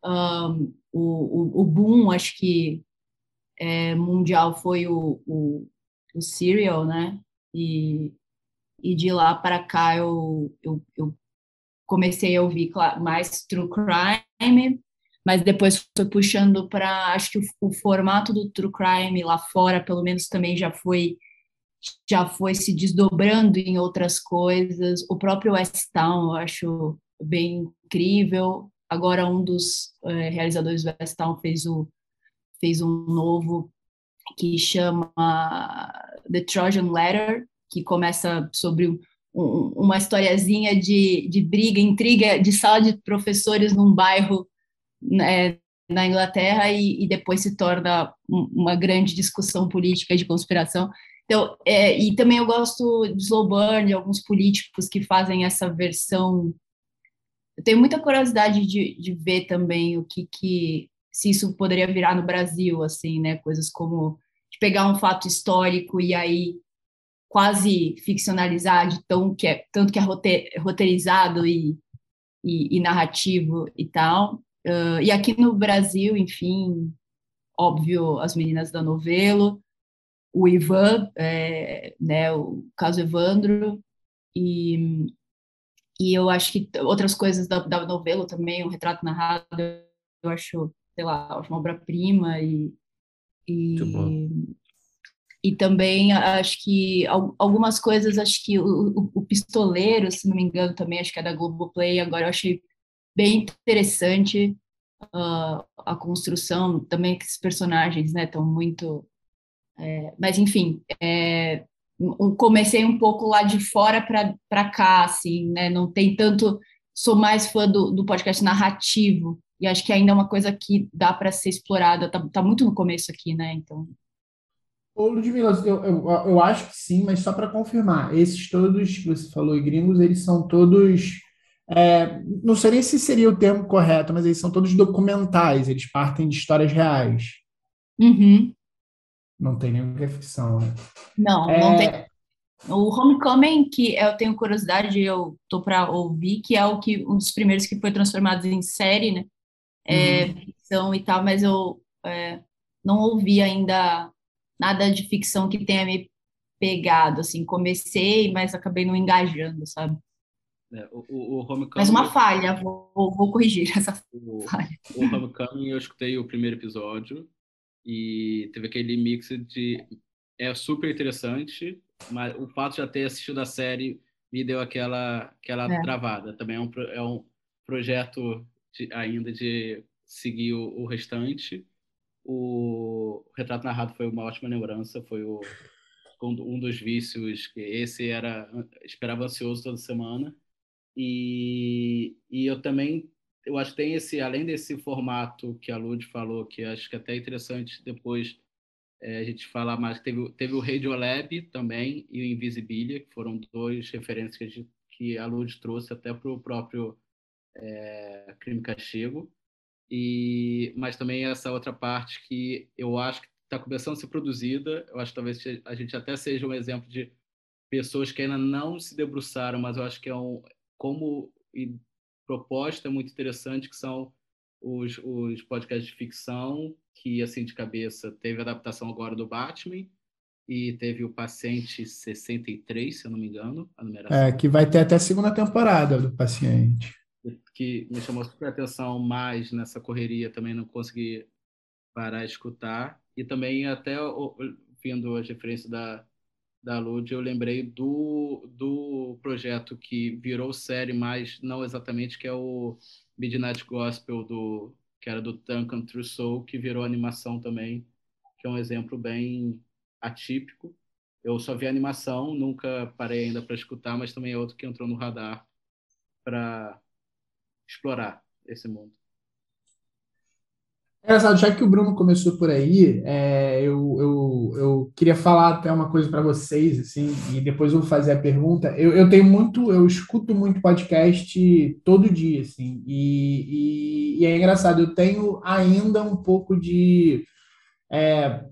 Um, o, o, o boom, acho que é, mundial foi o, o, o Serial, né? E, e de lá para cá eu, eu, eu comecei a ouvir mais True Crime, mas depois foi puxando para acho que o, o, formato do True Crime lá fora, pelo menos também já foi já foi se desdobrando em outras coisas. O próprio West Town eu acho bem incrível. Agora um dos é, realizadores do West Town fez o fez um novo que chama The Trojan Letter, que começa sobre um, uma historiazinha de, de briga, intriga de sala de professores num bairro né, na Inglaterra e, e, depois se torna uma grande discussão política de conspiração. Então, é, e também eu gosto de slow burn, de alguns políticos que fazem essa versão. Eu tenho muita curiosidade de, de ver também o que, que se isso poderia virar no Brasil, assim, né? Coisas como de pegar um fato histórico e aí quase ficcionalizar de tão que é tanto que é roteirizado e, e, e narrativo e tal. Uh, e aqui no Brasil, enfim, óbvio, as meninas da novelo, o Ivan, é, né, o caso Evandro, e, e eu acho que outras coisas da, da novela também, o retrato narrado, eu acho, sei lá, uma obra-prima e, e, e também acho que algumas coisas, acho que o, o, Pistoleiro, se não me engano, também acho que é da Globoplay, agora eu achei bem interessante uh, a construção, também que esses personagens, né, estão muito... É, mas, enfim, é, comecei um pouco lá de fora para cá, assim, né, não tem tanto... Sou mais fã do, do podcast narrativo, e acho que ainda é uma coisa que dá para ser explorada, tá, tá muito no começo aqui, né, então... Ô, Ludmila, eu, eu, eu acho que sim, mas só para confirmar, esses todos que você falou, gringos, eles são todos. É, não sei nem se seria o termo correto, mas eles são todos documentais, eles partem de histórias reais. Uhum. Não tem nenhuma que é ficção, né? Não, é... não tem. O Homecoming, que eu tenho curiosidade, eu tô para ouvir, que é o que um dos primeiros que foi transformado em série, né? É, uhum. ficção e tal, mas eu é, não ouvi ainda nada de ficção que tenha me pegado, assim, comecei, mas acabei não engajando, sabe? É, o, o, o Homecoming... Mas uma falha, vou, vou corrigir essa o, falha. O Homecoming, eu escutei o primeiro episódio e teve aquele mix de... É super interessante, mas o fato de já ter assistido a série me deu aquela, aquela é. travada. Também é um, é um projeto de, ainda de seguir o, o restante, o retrato narrado foi uma ótima lembrança, foi o, um dos vícios que esse era esperava ansioso toda semana e, e eu também eu acho que tem esse além desse formato que a Lud falou que acho que é até interessante depois é, a gente falar mais teve teve o Radiolab também e o Invisibilia que foram dois referências que a, gente, que a Lud trouxe até para o próprio é, Crime Castigo e mas também essa outra parte que eu acho que está começando a ser produzida. Eu acho que talvez a gente até seja um exemplo de pessoas que ainda não se debruçaram, mas eu acho que é um como proposta muito interessante que são os, os podcasts de ficção que assim de cabeça teve adaptação agora do Batman e teve o Paciente 63, se eu não me engano, a numeração. É, que vai ter até a segunda temporada do Paciente que me chamou super atenção mais nessa correria, também não consegui parar de escutar. E também, até vendo as referências da, da Lud, eu lembrei do, do projeto que virou série, mas não exatamente, que é o Midnight Gospel, do, que era do Duncan Trussell, que virou animação também, que é um exemplo bem atípico. Eu só vi animação, nunca parei ainda para escutar, mas também é outro que entrou no radar para explorar esse mundo. Engraçado, já que o Bruno começou por aí, é, eu, eu, eu queria falar até uma coisa para vocês, assim, e depois eu vou fazer a pergunta. Eu, eu tenho muito, eu escuto muito podcast todo dia, assim, e, e, e é engraçado, eu tenho ainda um pouco de é,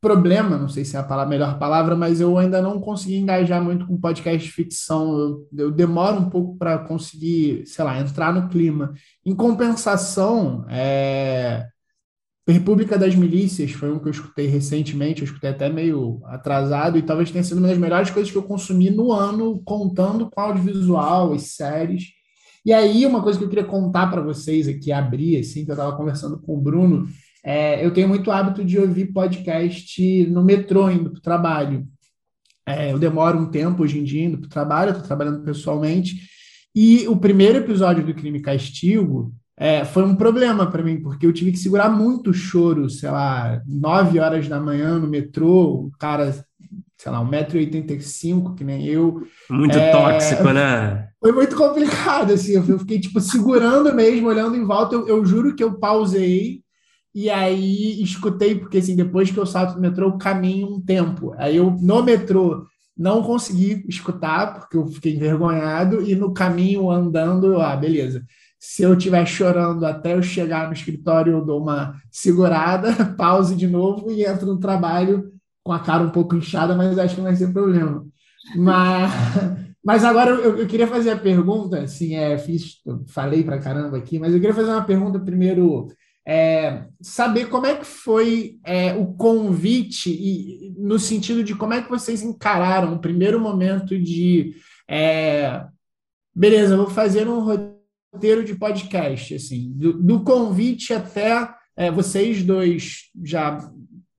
problema, não sei se é a palavra, melhor palavra, mas eu ainda não consegui engajar muito com podcast ficção. Eu, eu demoro um pouco para conseguir, sei lá, entrar no clima. Em compensação, é, República das Milícias foi um que eu escutei recentemente, eu escutei até meio atrasado, e talvez tenha sido uma das melhores coisas que eu consumi no ano, contando com audiovisual, as séries. E aí, uma coisa que eu queria contar para vocês aqui, abrir, assim, que eu estava conversando com o Bruno, é, eu tenho muito hábito de ouvir podcast no metrô, indo para o trabalho. É, eu demoro um tempo hoje em dia indo para o trabalho, estou trabalhando pessoalmente, e o primeiro episódio do Crime e Castigo, é, foi um problema para mim, porque eu tive que segurar muito choro, sei lá, nove horas da manhã no metrô, o cara, sei lá, 1,85m, que nem eu. Muito é, tóxico, né? Foi muito complicado, assim, eu fiquei, tipo, segurando mesmo, olhando em volta, eu, eu juro que eu pausei, e aí escutei, porque, assim, depois que eu salto do metrô, eu caminho um tempo. Aí eu, no metrô, não consegui escutar, porque eu fiquei envergonhado, e no caminho, andando, eu, ah, beleza se eu estiver chorando até eu chegar no escritório, eu dou uma segurada, pause de novo e entro no trabalho com a cara um pouco inchada, mas acho que não vai ser problema. Mas, mas agora eu, eu queria fazer a pergunta, assim, é, fiz, falei para caramba aqui, mas eu queria fazer uma pergunta primeiro, é, saber como é que foi é, o convite e no sentido de como é que vocês encararam o primeiro momento de é, beleza, vou fazer um roteiro roteiro de podcast, assim, do, do convite até é, vocês dois já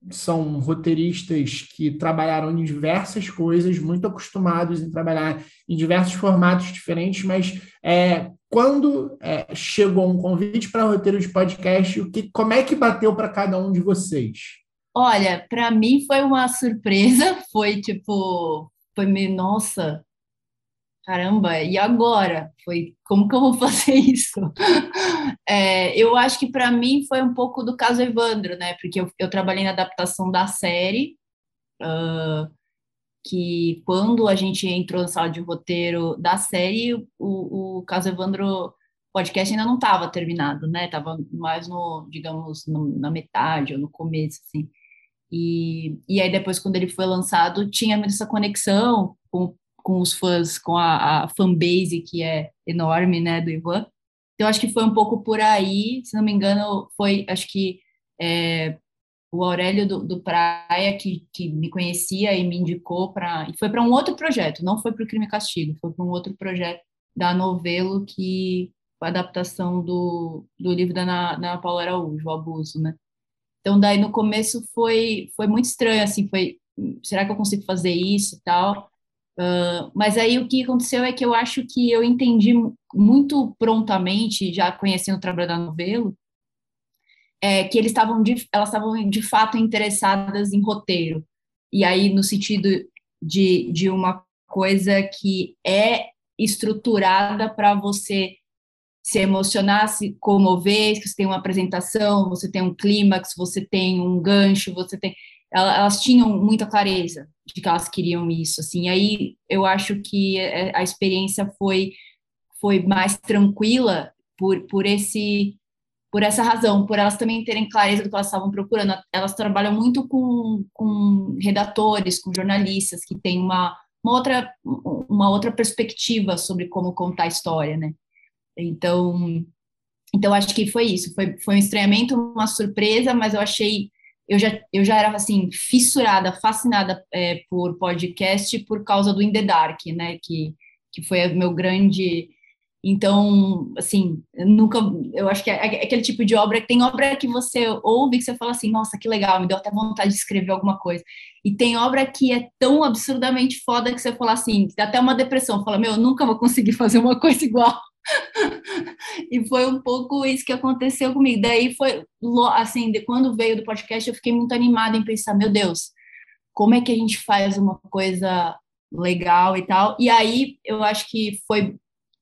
são roteiristas que trabalharam em diversas coisas, muito acostumados em trabalhar em diversos formatos diferentes, mas é, quando é, chegou um convite para roteiro de podcast, o que, como é que bateu para cada um de vocês? Olha, para mim foi uma surpresa, foi tipo, foi meio, nossa, caramba, e agora? Foi como que eu vou fazer isso? É, eu acho que para mim foi um pouco do caso Evandro, né? Porque eu, eu trabalhei na adaptação da série, uh, que quando a gente entrou na sala de roteiro da série, o, o caso Evandro podcast ainda não estava terminado, né? Tava mais no, digamos, no, na metade ou no começo, assim. E, e aí depois, quando ele foi lançado, tinha essa conexão com com os fãs, com a, a fanbase que é enorme, né, do Ivan. Então, acho que foi um pouco por aí, se não me engano, foi, acho que é, o Aurélio do, do, Praia, que, que me conhecia e me indicou para. E foi para um outro projeto, não foi para o Crime e Castigo, foi para um outro projeto da Novelo, que foi a adaptação do, do livro da Ana, Ana Paula Araújo, O Abuso, né? Então, daí no começo foi, foi muito estranho, assim, foi. Será que eu consigo fazer isso e tal? Uh, mas aí o que aconteceu é que eu acho que eu entendi muito prontamente, já conhecendo o trabalho da novelo, é, que eles estavam de, elas estavam de fato interessadas em roteiro. E aí, no sentido de, de uma coisa que é estruturada para você se emocionar, se comover, que você tem uma apresentação, você tem um clímax, você tem um gancho, você tem elas tinham muita clareza de que elas queriam isso, assim. Aí eu acho que é, a experiência foi foi mais tranquila por, por esse por essa razão, por elas também terem clareza do que elas estavam procurando. Elas trabalham muito com, com redatores, com jornalistas que têm uma, uma outra uma outra perspectiva sobre como contar a história, né? Então, então acho que foi isso. Foi, foi um estranhamento, uma surpresa, mas eu achei eu já, eu já era, assim, fissurada, fascinada é, por podcast por causa do In The Dark, né, que, que foi o meu grande... Então, assim, nunca... Eu acho que é, é aquele tipo de obra, tem obra que você ouve que você fala assim, nossa, que legal, me deu até vontade de escrever alguma coisa. E tem obra que é tão absurdamente foda que você fala assim, dá até uma depressão, fala, meu, eu nunca vou conseguir fazer uma coisa igual. E foi um pouco isso que aconteceu comigo. Daí foi, assim, de quando veio do podcast, eu fiquei muito animada em pensar, meu Deus, como é que a gente faz uma coisa legal e tal. E aí eu acho que foi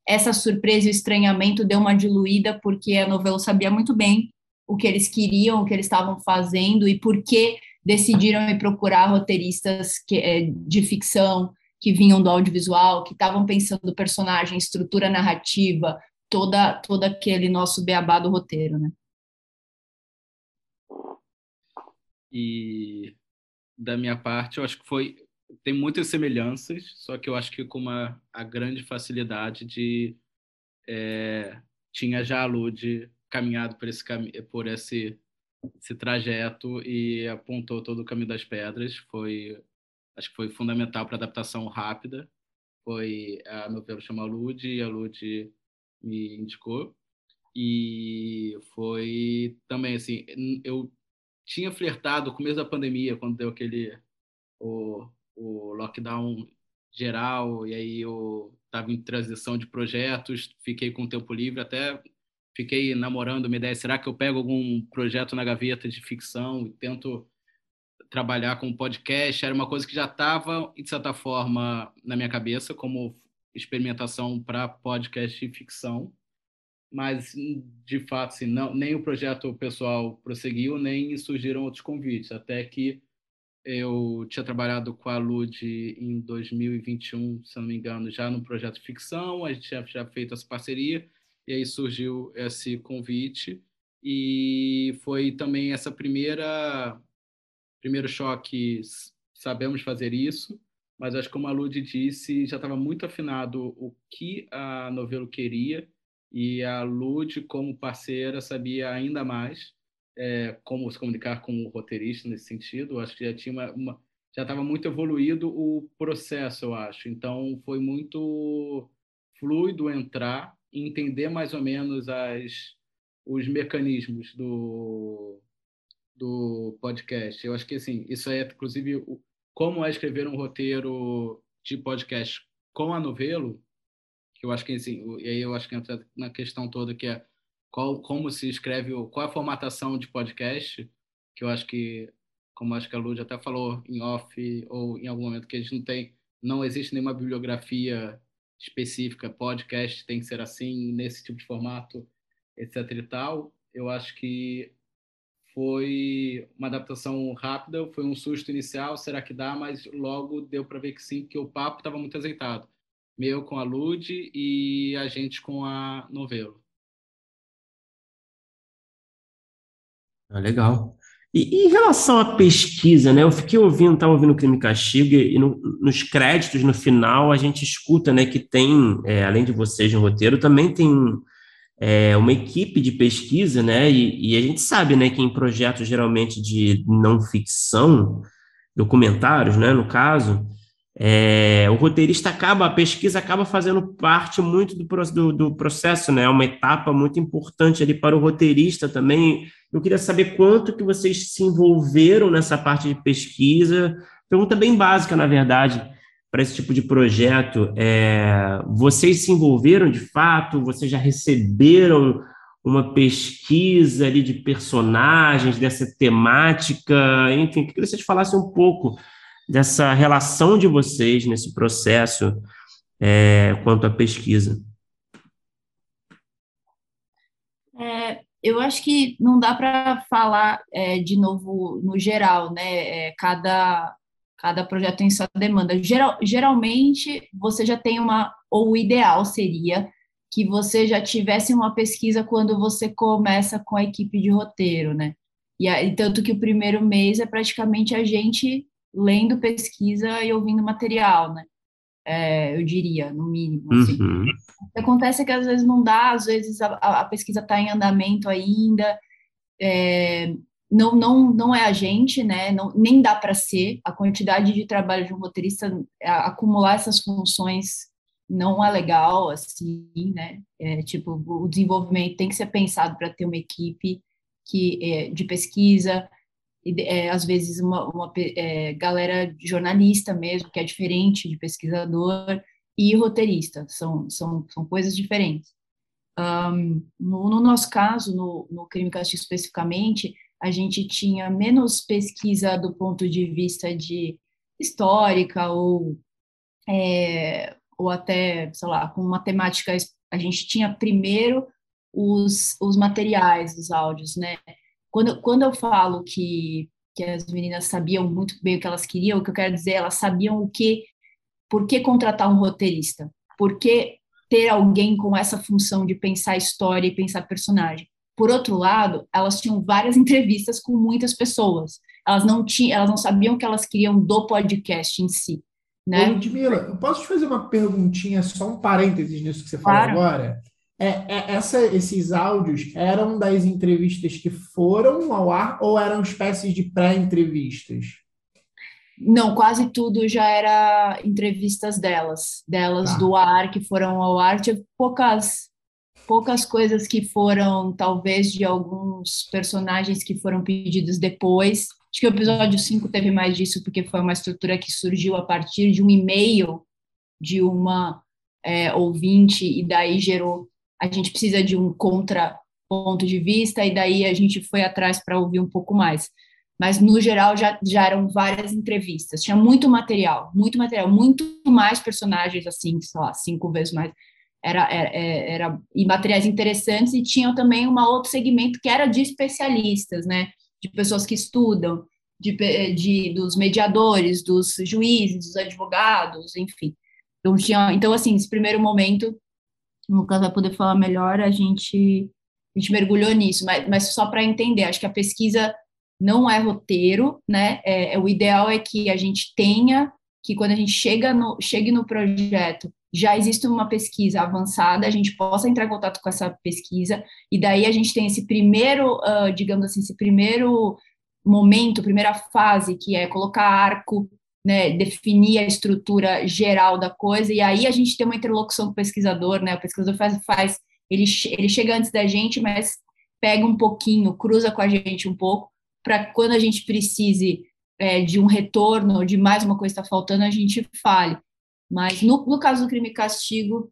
essa surpresa e estranhamento deu uma diluída, porque a novela sabia muito bem o que eles queriam, o que eles estavam fazendo e por que decidiram ir procurar roteiristas que, é, de ficção que vinham do audiovisual, que estavam pensando personagem, estrutura narrativa, toda todo aquele nosso beabá do roteiro, né? E da minha parte, eu acho que foi tem muitas semelhanças, só que eu acho que com uma a grande facilidade de é, tinha já a Lud caminhado por esse por esse esse trajeto e apontou todo o caminho das pedras. Foi acho que foi fundamental para adaptação rápida. Foi a meu ver chamou a Lud e a Lud me indicou e foi também assim eu tinha flertado no começo da pandemia quando deu aquele o, o lockdown geral e aí eu estava em transição de projetos fiquei com tempo livre até fiquei namorando uma ideia será que eu pego algum projeto na gaveta de ficção e tento trabalhar com podcast era uma coisa que já estava de certa forma na minha cabeça como experimentação para podcast e ficção, mas de fato, assim, não, nem o projeto pessoal prosseguiu, nem surgiram outros convites, até que eu tinha trabalhado com a Lud em 2021, se não me engano, já no projeto ficção, a gente tinha já feito essa parceria, e aí surgiu esse convite, e foi também essa primeira primeiro choque, sabemos fazer isso, mas acho que como a Lud disse, já estava muito afinado o que a novela queria e a Lud, como parceira, sabia ainda mais é, como se comunicar com o roteirista nesse sentido. Acho que já tinha uma, uma já estava muito evoluído o processo, eu acho. Então foi muito fluido entrar entender mais ou menos as os mecanismos do do podcast. Eu acho que assim, isso é inclusive o, como é escrever um roteiro de podcast com a novelo, que eu acho que assim, e aí eu acho que entra na questão toda que é qual, como se escreve, qual a formatação de podcast, que eu acho que, como acho que a Lud até falou em off ou em algum momento que a gente não tem, não existe nenhuma bibliografia específica, podcast tem que ser assim, nesse tipo de formato, etc e tal. Eu acho que foi uma adaptação rápida, foi um susto inicial, será que dá? Mas logo deu para ver que sim, que o papo estava muito azeitado. Meu com a Lud e a gente com a Novelo. Ah, legal. E, e, em relação à pesquisa, né? Eu fiquei ouvindo, estava ouvindo o Crime Castigo, e no, nos créditos, no final, a gente escuta, né, que tem, é, além de vocês no roteiro, também tem é, uma equipe de pesquisa, né? E, e, a gente sabe, né, que em projetos geralmente de não ficção, documentários, né, no caso, é, o roteirista acaba, a pesquisa acaba fazendo parte muito do, do, do processo, né? É uma etapa muito importante ali para o roteirista também. Eu queria saber quanto que vocês se envolveram nessa parte de pesquisa. Pergunta bem básica, na verdade para esse tipo de projeto, é, vocês se envolveram de fato? Vocês já receberam uma pesquisa ali de personagens, dessa temática? Enfim, queria que vocês falassem um pouco dessa relação de vocês nesse processo é, quanto à pesquisa. É, eu acho que não dá para falar é, de novo no geral, né? É, cada cada projeto tem sua demanda. Geral, geralmente, você já tem uma, ou o ideal seria que você já tivesse uma pesquisa quando você começa com a equipe de roteiro, né? E aí, tanto que o primeiro mês é praticamente a gente lendo pesquisa e ouvindo material, né? É, eu diria, no mínimo. Assim. Uhum. O que acontece é que às vezes não dá, às vezes a, a pesquisa está em andamento ainda, é, não, não, não é a gente, né? Não, nem dá para ser. A quantidade de trabalho de um roteirista, acumular essas funções não é legal, assim, né? É, tipo, o desenvolvimento tem que ser pensado para ter uma equipe que é, de pesquisa, e, é, às vezes uma, uma é, galera jornalista mesmo, que é diferente de pesquisador, e roteirista, são, são, são coisas diferentes. Um, no, no, nosso caso, no, no Crime Castigo especificamente, a gente tinha menos pesquisa do ponto de vista de histórica ou, é, ou até, sei lá, com matemática, a gente tinha primeiro os, os materiais, os áudios, né? quando, quando eu falo que, que as meninas sabiam muito bem o que elas queriam, o que eu quero dizer, elas sabiam o que, por que contratar um roteirista, por que ter alguém com essa função de pensar história e pensar personagem. Por outro lado, elas tinham várias entrevistas com muitas pessoas. Elas não tinham, elas não sabiam o que elas queriam do podcast em si. Né? Ô, Ludmila, eu posso te fazer uma perguntinha, só um parênteses nisso que você falou claro. agora? É, é, essa, esses áudios eram das entrevistas que foram ao ar ou eram espécies de pré-entrevistas? Não, quase tudo já era entrevistas delas, delas tá. do ar que foram ao ar. Tinha poucas, poucas coisas que foram, talvez, de alguns personagens que foram pedidos depois. Acho que o episódio 5 teve mais disso, porque foi uma estrutura que surgiu a partir de um e-mail de uma é, ouvinte, e daí gerou. A gente precisa de um contraponto de vista, e daí a gente foi atrás para ouvir um pouco mais. Mas, no geral, já, já eram várias entrevistas. Tinha muito material, muito material, muito mais personagens, assim, sei lá, cinco vezes mais. Era, era, é, era, e materiais interessantes, e tinham também um outro segmento que era de especialistas, né? de pessoas que estudam, de, de, dos mediadores, dos juízes, dos advogados, enfim. Então, tinha, então, assim, esse primeiro momento, o Lucas vai poder falar melhor, a gente, a gente mergulhou nisso, mas, mas só para entender, acho que a pesquisa não é roteiro, né? É, é, o ideal é que a gente tenha, que quando a gente chega no, chegue no projeto, já existe uma pesquisa avançada, a gente possa entrar em contato com essa pesquisa, e daí a gente tem esse primeiro, uh, digamos assim, esse primeiro momento, primeira fase, que é colocar arco, né, definir a estrutura geral da coisa, e aí a gente tem uma interlocução com o pesquisador, né, o pesquisador faz, faz ele, ele chega antes da gente, mas pega um pouquinho, cruza com a gente um pouco, para quando a gente precise é, de um retorno, de mais uma coisa está faltando, a gente fale. Mas no, no caso do crime e castigo,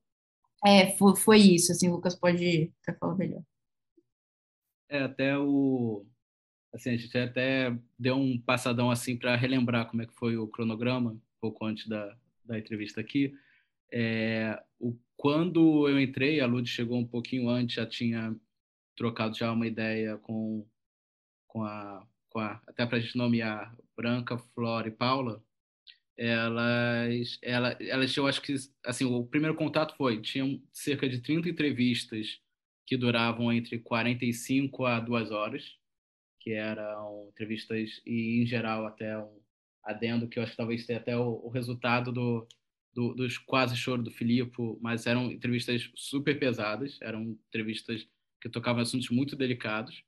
é, foi, foi isso. Assim, o Lucas pode até falar melhor. É, até o. Assim, a gente até deu um passadão assim para relembrar como é que foi o cronograma, um pouco antes da, da entrevista aqui. É, o, quando eu entrei, a Lud chegou um pouquinho antes, já tinha trocado já uma ideia com, com, a, com a. Até para a gente nomear Branca, Flora e Paula elas, ela, elas, eu acho que, assim, o primeiro contato foi, tinham cerca de 30 entrevistas que duravam entre 45 a 2 horas, que eram entrevistas e, em geral, até um adendo, que eu acho que talvez tenha até o, o resultado do, do, dos quase choro do Filipe, mas eram entrevistas super pesadas, eram entrevistas que tocavam assuntos muito delicados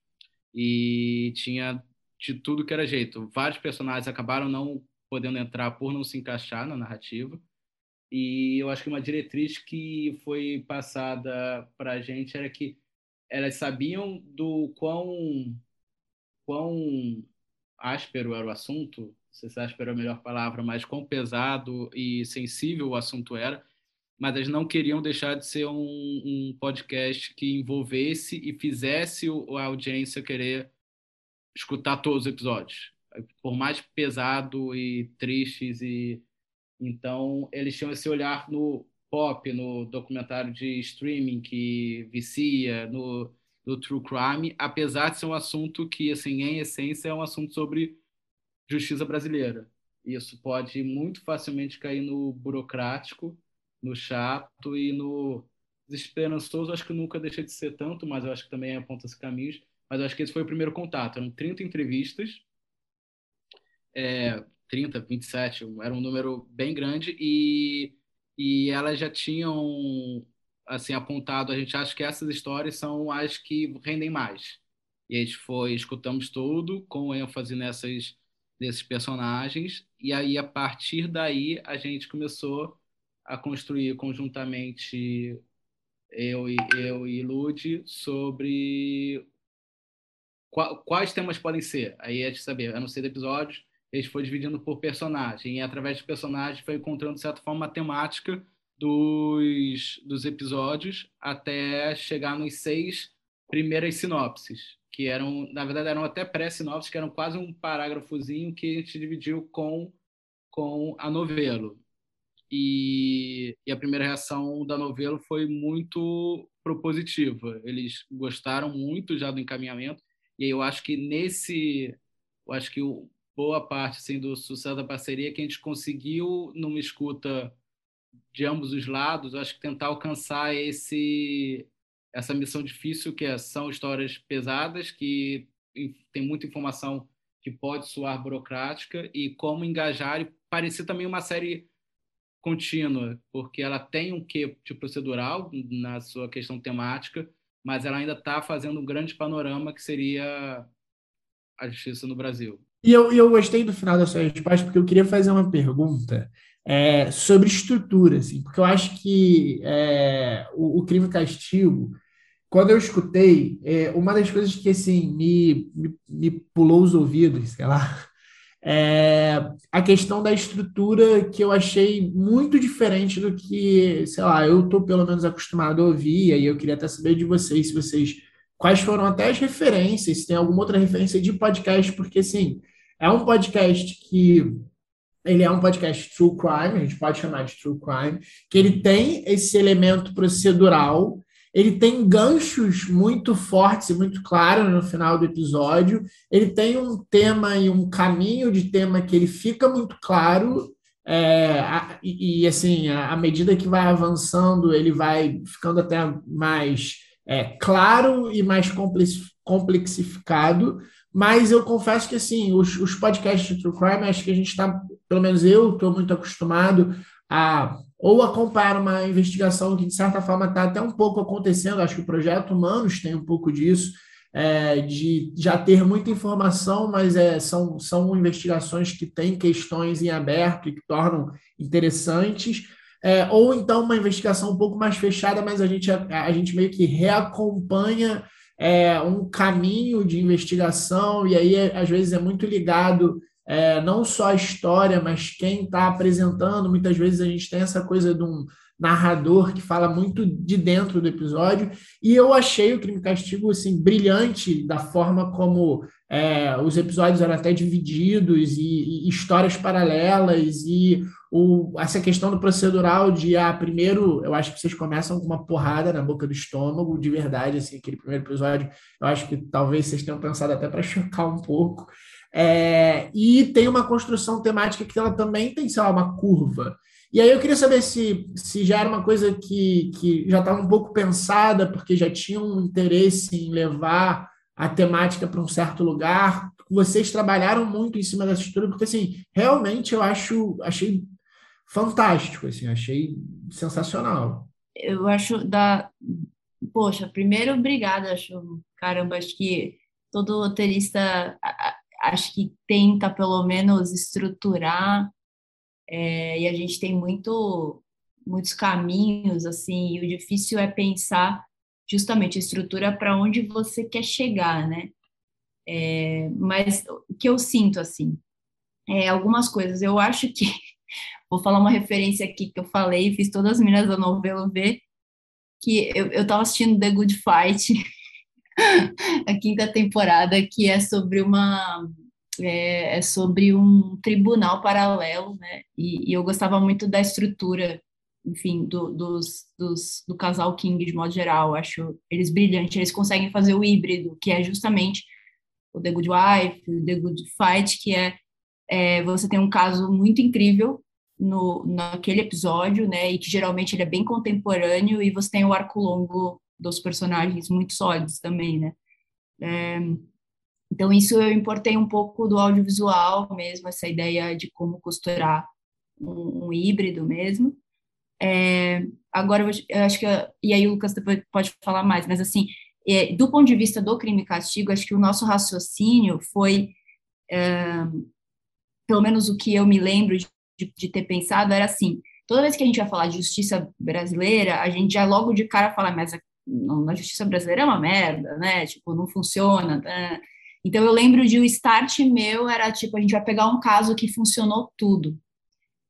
e tinha de tudo que era jeito. Vários personagens acabaram não podendo entrar por não se encaixar na narrativa. E eu acho que uma diretriz que foi passada para a gente era que elas sabiam do quão, quão áspero era o assunto, não sei se áspero é a melhor palavra, mas quão pesado e sensível o assunto era, mas elas não queriam deixar de ser um, um podcast que envolvesse e fizesse a audiência querer escutar todos os episódios por mais pesado e tristes e então eles tinham esse olhar no pop, no documentário de streaming que vicia, no, no true crime, apesar de ser um assunto que, assim, em essência, é um assunto sobre justiça brasileira. Isso pode muito facilmente cair no burocrático, no chato e no desesperançoso. Acho que nunca deixa de ser tanto, mas eu acho que também aponta esse caminhos. Mas acho que esse foi o primeiro contato. Eram 30 entrevistas é, 30, 27, era um número bem grande e, e elas já tinham assim apontado, a gente acha que essas histórias são as que rendem mais. E a gente foi, escutamos tudo com ênfase nessas desses personagens e aí a partir daí a gente começou a construir conjuntamente eu e eu e Lud sobre quais temas podem ser. Aí é de saber, a não ser de episódios, ele foi dividindo por personagem, e através de personagens foi encontrando, de certa forma, a temática dos, dos episódios até chegar nos seis primeiras sinopses, que eram, na verdade, eram até pré-sinopses, que eram quase um parágrafozinho que a gente dividiu com, com a novela. E, e a primeira reação da novela foi muito propositiva. Eles gostaram muito já do encaminhamento E eu acho que nesse, eu acho que o, boa parte assim do sucesso da parceria é que a gente conseguiu numa escuta de ambos os lados, acho que tentar alcançar esse essa missão difícil que é, são histórias pesadas que tem muita informação que pode soar burocrática e como engajar e parecer também uma série contínua, porque ela tem um quê de procedural na sua questão temática, mas ela ainda está fazendo um grande panorama que seria a justiça no Brasil. E eu, eu gostei do final da sua resposta, porque eu queria fazer uma pergunta é, sobre estrutura, assim, porque eu acho que é, o, o, crime castigo, quando eu escutei, é, uma das coisas que assim, me, me, me pulou os ouvidos, sei lá, é a questão da estrutura que eu achei muito diferente do que, sei lá, eu estou pelo menos acostumado a ouvir, e eu queria até saber de vocês, se vocês, quais foram até as referências, se tem alguma outra referência de podcast, porque assim, é um podcast que ele é um podcast true crime, a gente pode chamar de true crime, que ele tem esse elemento procedural, ele tem ganchos muito fortes e muito claros no final do episódio, ele tem um tema e um caminho de tema que ele fica muito claro, é, e, e, assim, à medida que vai avançando, ele vai ficando até mais é, claro e mais complexificado, mas eu confesso que, assim, os, os podcasts de True Crime, acho que a gente está, pelo menos eu estou muito acostumado a ou acompanhar uma investigação que, de certa forma, está até um pouco acontecendo. Acho que o Projeto Humanos tem um pouco disso, é, de já ter muita informação, mas é, são, são investigações que têm questões em aberto e que tornam interessantes. É, ou então uma investigação um pouco mais fechada, mas a gente, a, a gente meio que reacompanha é, um caminho de investigação, e aí às vezes é muito ligado é, não só a história, mas quem está apresentando. Muitas vezes a gente tem essa coisa de um narrador que fala muito de dentro do episódio, e eu achei o Crime e Castigo assim, brilhante da forma como é, os episódios eram até divididos e, e histórias paralelas e o, essa questão do procedural de, ah, primeiro, eu acho que vocês começam com uma porrada na boca do estômago, de verdade, assim, aquele primeiro episódio, eu acho que talvez vocês tenham pensado até para chocar um pouco. É, e tem uma construção temática que ela também tem, sei lá, uma curva. E aí eu queria saber se, se já era uma coisa que, que já estava um pouco pensada, porque já tinha um interesse em levar a temática para um certo lugar. Vocês trabalharam muito em cima dessa estrutura, porque assim, realmente eu acho, achei fantástico, assim, achei sensacional. Eu acho da. Poxa, primeiro, obrigada, acho. Caramba, acho que todo roteirista acho que tenta pelo menos estruturar, é, e a gente tem muito, muitos caminhos, assim, e o difícil é pensar justamente a estrutura para onde você quer chegar, né? É, mas o que eu sinto, assim, é algumas coisas. Eu acho que Vou falar uma referência aqui que eu falei, fiz todas as meninas da novela ver, que eu, eu tava assistindo The Good Fight, a quinta temporada, que é sobre uma é, é, sobre um tribunal paralelo, né? E, e, eu gostava muito da estrutura, enfim, do, dos, dos, do casal King de modo geral. acho eles brilhantes. Eles conseguem fazer o híbrido, que é justamente o The Good Wife, o The Good Fight, que é, é você tem um caso muito incrível no, naquele episódio, né? E que geralmente ele é bem contemporâneo e você tem o arco longo dos personagens muito sólidos também, né? É, então isso eu importei um pouco do audiovisual mesmo, essa ideia de como costurar um, um híbrido mesmo. É, agora eu acho que e aí o Lucas pode falar mais, mas assim, é, do ponto de vista do crime e castigo, acho que o nosso raciocínio foi é, pelo menos o que eu me lembro de de, de ter pensado era assim: toda vez que a gente vai falar de justiça brasileira, a gente já logo de cara fala, mas a, a justiça brasileira é uma merda, né? Tipo, não funciona. Né? Então eu lembro de o start meu era tipo, a gente vai pegar um caso que funcionou tudo.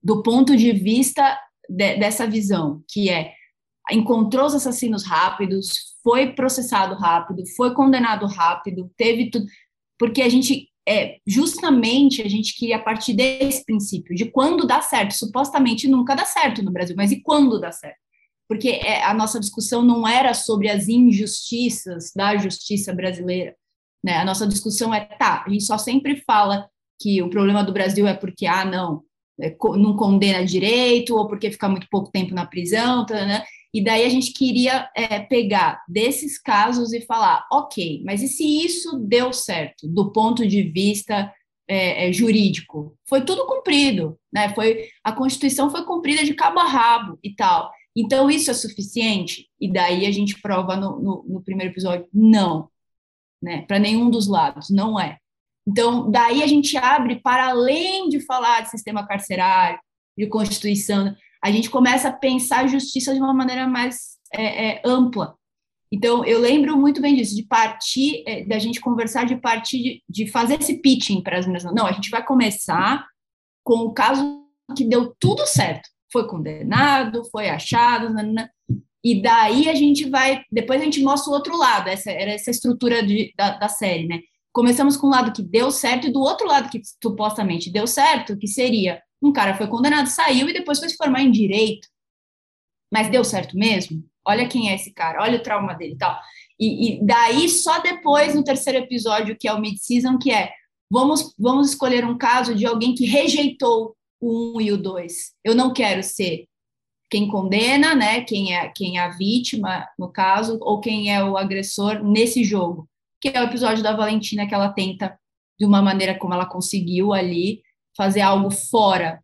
Do ponto de vista de, dessa visão, que é encontrou os assassinos rápidos, foi processado rápido, foi condenado rápido, teve tudo, porque a gente é, justamente a gente queria partir desse princípio, de quando dá certo. Supostamente nunca dá certo no Brasil, mas e quando dá certo? Porque é, a nossa discussão não era sobre as injustiças da justiça brasileira, Né? A nossa discussão é, tá, a gente só sempre fala que o problema do Brasil é porque, ah, não, é, não condena direito, ou porque fica muito pouco tempo na prisão, tá, né? E daí a gente queria é, pegar desses casos e falar, ok, mas e se isso deu certo do ponto de vista é, é, jurídico? Foi tudo cumprido, né? Foi a Constituição foi cumprida de cabo a rabo e tal. Então isso é suficiente? E daí a gente prova no, no, no primeiro episódio, não, né? Para nenhum dos lados, não é. Então daí a gente abre para além de falar de sistema carcerário, de Constituição a gente começa a pensar a justiça de uma maneira mais é, é, ampla. Então, eu lembro muito bem disso, de partir, é, da gente conversar, de partir, de, de fazer esse pitching para as mesmas. Não, a gente vai começar com o caso que deu tudo certo. Foi condenado, foi achado, nanana, e daí a gente vai, depois a gente mostra o outro lado, essa era essa estrutura de, da, da série, né? Começamos com o lado que deu certo e do outro lado que supostamente deu certo, que seria um cara foi condenado, saiu e depois foi se formar em direito. Mas deu certo mesmo? Olha quem é esse cara, olha o trauma dele e tal. E, daí, só depois, no terceiro episódio, que é o mid-season, que é vamos, vamos escolher um caso de alguém que rejeitou o um e o dois. Eu não quero ser quem condena, né? Quem é, quem é a vítima, no caso, ou quem é o agressor nesse jogo. Que é o episódio da Valentina que ela tenta, de uma maneira como ela conseguiu ali, fazer algo fora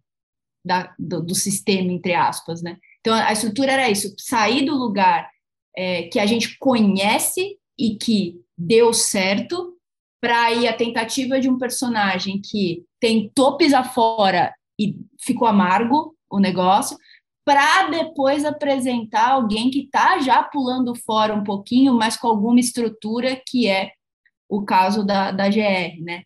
da, do, do, sistema, entre aspas, né? Então, a estrutura era isso, sair do lugar é, que a gente conhece e que deu certo, para ir a tentativa de um personagem que tentou pisar fora e ficou amargo o negócio, para depois apresentar alguém que está já pulando fora um pouquinho, mas com alguma estrutura, que é o caso da, da GR, né?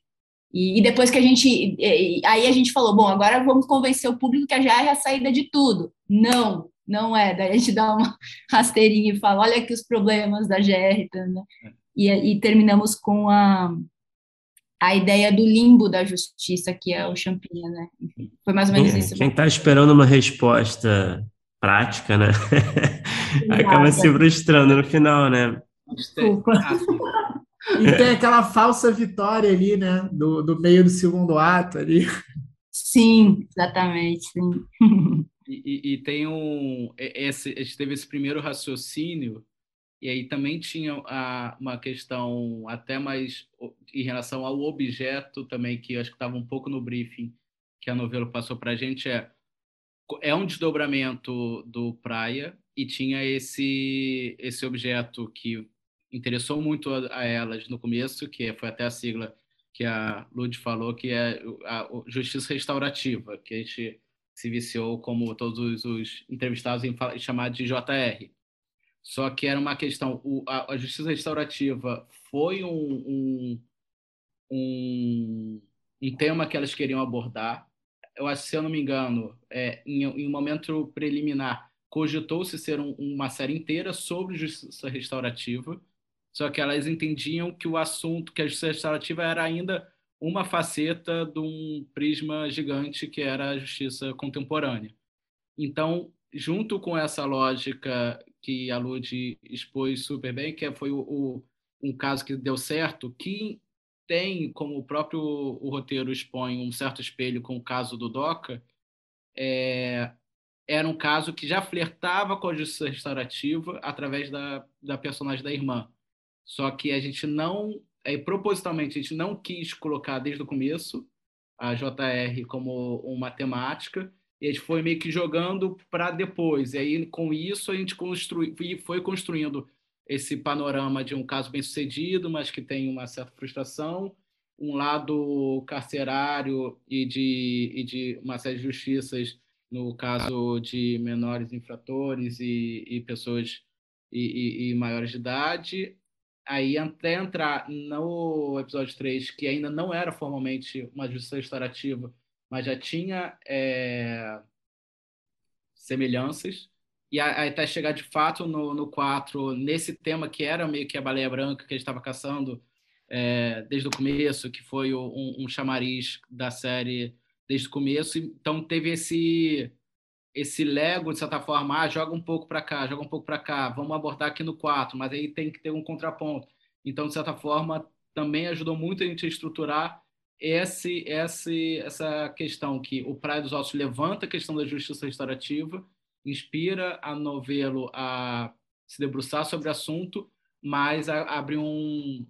E, e, depois que a gente. Aí a gente falou: bom, agora vamos convencer o público que já é a saída de tudo. Não, não é. Daí a gente dá uma rasteirinha e fala: olha aqui os problemas da GR. Tá, né? e, e terminamos com a, a ideia do limbo da justiça, que é o Champinha, né? Enfim, foi mais ou menos quem, isso. Quem está esperando uma resposta prática, né? Acaba se frustrando no final, né? Desculpa. E tem aquela falsa vitória ali, né? Do, do meio do segundo ato ali. Sim, exatamente. Sim. E, e, e, tem um. Esse, a gente teve esse primeiro raciocínio, e aí também tinha a, uma questão até mais em relação ao objeto também, que acho que estava um pouco no briefing que a novela passou para a gente, é, é um desdobramento do Praia, e tinha esse, esse objeto que interessou muito a, a, elas no começo, que foi até a sigla que a Lud falou, que é a, justiça restaurativa, que a gente se viciou, como todos os entrevistados, em chamar de JR. Só que era uma questão, o, a, a, justiça restaurativa foi um, um, um, um, tema que elas queriam abordar. Eu acho, se eu não me engano, é, em, em um momento preliminar, cogitou-se ser um, uma série inteira sobre justiça restaurativa, só que elas entendiam que o assunto, que a justiça restaurativa era ainda uma faceta de um prisma gigante que era a justiça contemporânea. Então, junto com essa lógica que a Lud expôs super bem, que foi o, o, um caso que deu certo, que tem, como o próprio o roteiro expõe, um certo espelho com o caso do DOCA, é, era um caso que já flertava com a justiça restaurativa através da, da personagem da irmã. Só que a gente não, é, propositalmente, a gente não quis colocar desde o começo a JR como uma temática, e a gente foi meio que jogando para depois. E aí, com isso, a gente construi, foi construindo esse panorama de um caso bem sucedido, mas que tem uma certa frustração, um lado carcerário e de, e de uma série de justiças, no caso de menores infratores e, e pessoas e, e, e maiores de idade, aí até entrar no episódio 3, que ainda não era formalmente uma justiça restaurativa, mas já tinha é, semelhanças, e até chegar de fato no, no 4, nesse tema que era meio que a baleia branca que gente estava caçando é, desde o começo, que foi um, um chamariz da série desde o começo, então teve esse esse Lego, de certa forma, ah, joga um pouco para cá, joga um pouco para cá, vamos abordar aqui no 4, mas aí tem que ter um contraponto. Então, de certa forma, também ajudou muito a gente a estruturar esse, esse, essa questão que o Praia dos Ossos levanta a questão da justiça restaurativa, inspira a novelo a se debruçar sobre o assunto, mas abre um,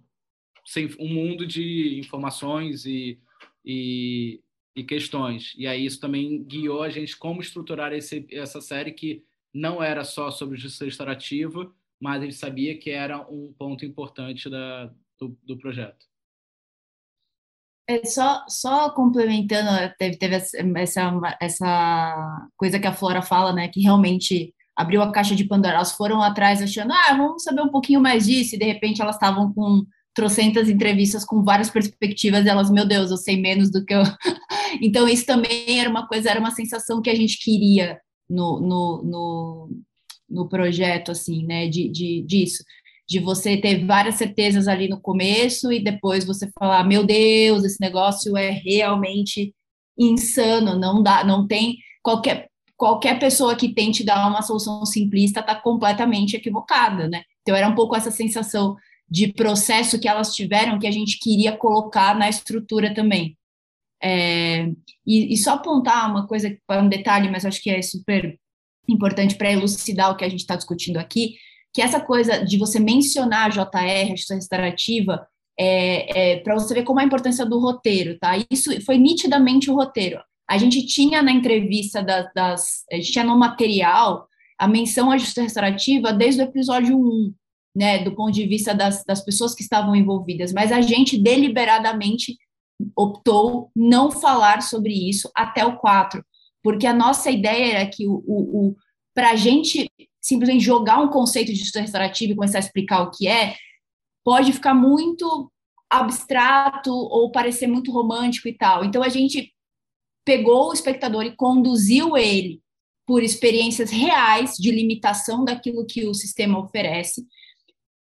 um mundo de informações e, e, e, questões. E aí isso também guiou a gente como estruturar esse, essa série que não era só sobre justiça restaurativa, mas a gente sabia que era um ponto importante da, do, do projeto. É, só, só complementando, teve, teve essa, essa coisa que a Flora fala, né, que realmente abriu a caixa de Pandora, elas foram atrás achando, ah, vamos saber um pouquinho mais disso, e de repente elas estavam com trocentas entrevistas com várias perspectivas, elas, meu Deus, eu sei menos do que eu... então isso também era uma coisa, era uma sensação que a gente queria no, no, no, no projeto, assim, né, de, de, disso de você ter várias certezas ali no começo e depois você falar, meu Deus, esse negócio é realmente insano, não dá, não tem qualquer qualquer pessoa que tente dar uma solução simplista está completamente equivocada, né? Então era um pouco essa sensação de processo que elas tiveram que a gente queria colocar na estrutura também. É, e, e, só apontar uma coisa, um detalhe, mas acho que é super importante para elucidar o que a gente está discutindo aqui, que essa coisa de você mencionar a JR, a justiça restaurativa, é, é para você ver como é a importância do roteiro, tá? Isso foi nitidamente o roteiro. A gente tinha na entrevista das, das a gente tinha no material a menção à justiça restaurativa desde o episódio 1, né, do ponto de vista das, das pessoas que estavam envolvidas, mas a gente deliberadamente optou não falar sobre isso até o 4, porque a nossa ideia era que o, o, o para a gente simplesmente jogar um conceito de justiça restaurativa e começar a explicar o que é, pode ficar muito abstrato ou parecer muito romântico e tal. Então a gente pegou o espectador e conduziu ele por experiências reais de limitação daquilo que o sistema oferece,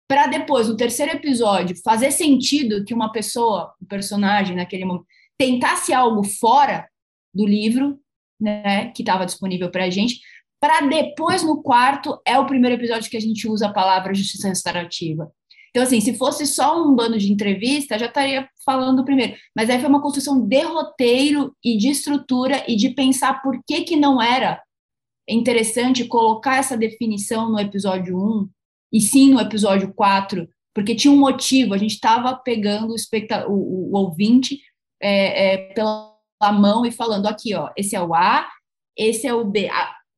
para depois, no terceiro episódio, fazer sentido que uma pessoa, um personagem naquele momento, tentasse algo fora do livro, né, que estava disponível para a gente, para depois no quarto é o primeiro episódio que a gente usa a palavra justiça restaurativa. Então, assim, se fosse só um bando de entrevista, já estaria falando primeiro. Mas aí foi uma construção de roteiro e de estrutura e de pensar por que, que não era interessante colocar essa definição no episódio 1 e sim no episódio 4, porque tinha um motivo, a gente estava pegando o, o, o ouvinte é, é, pela mão e falando aqui, ó, esse é o A, esse é o B.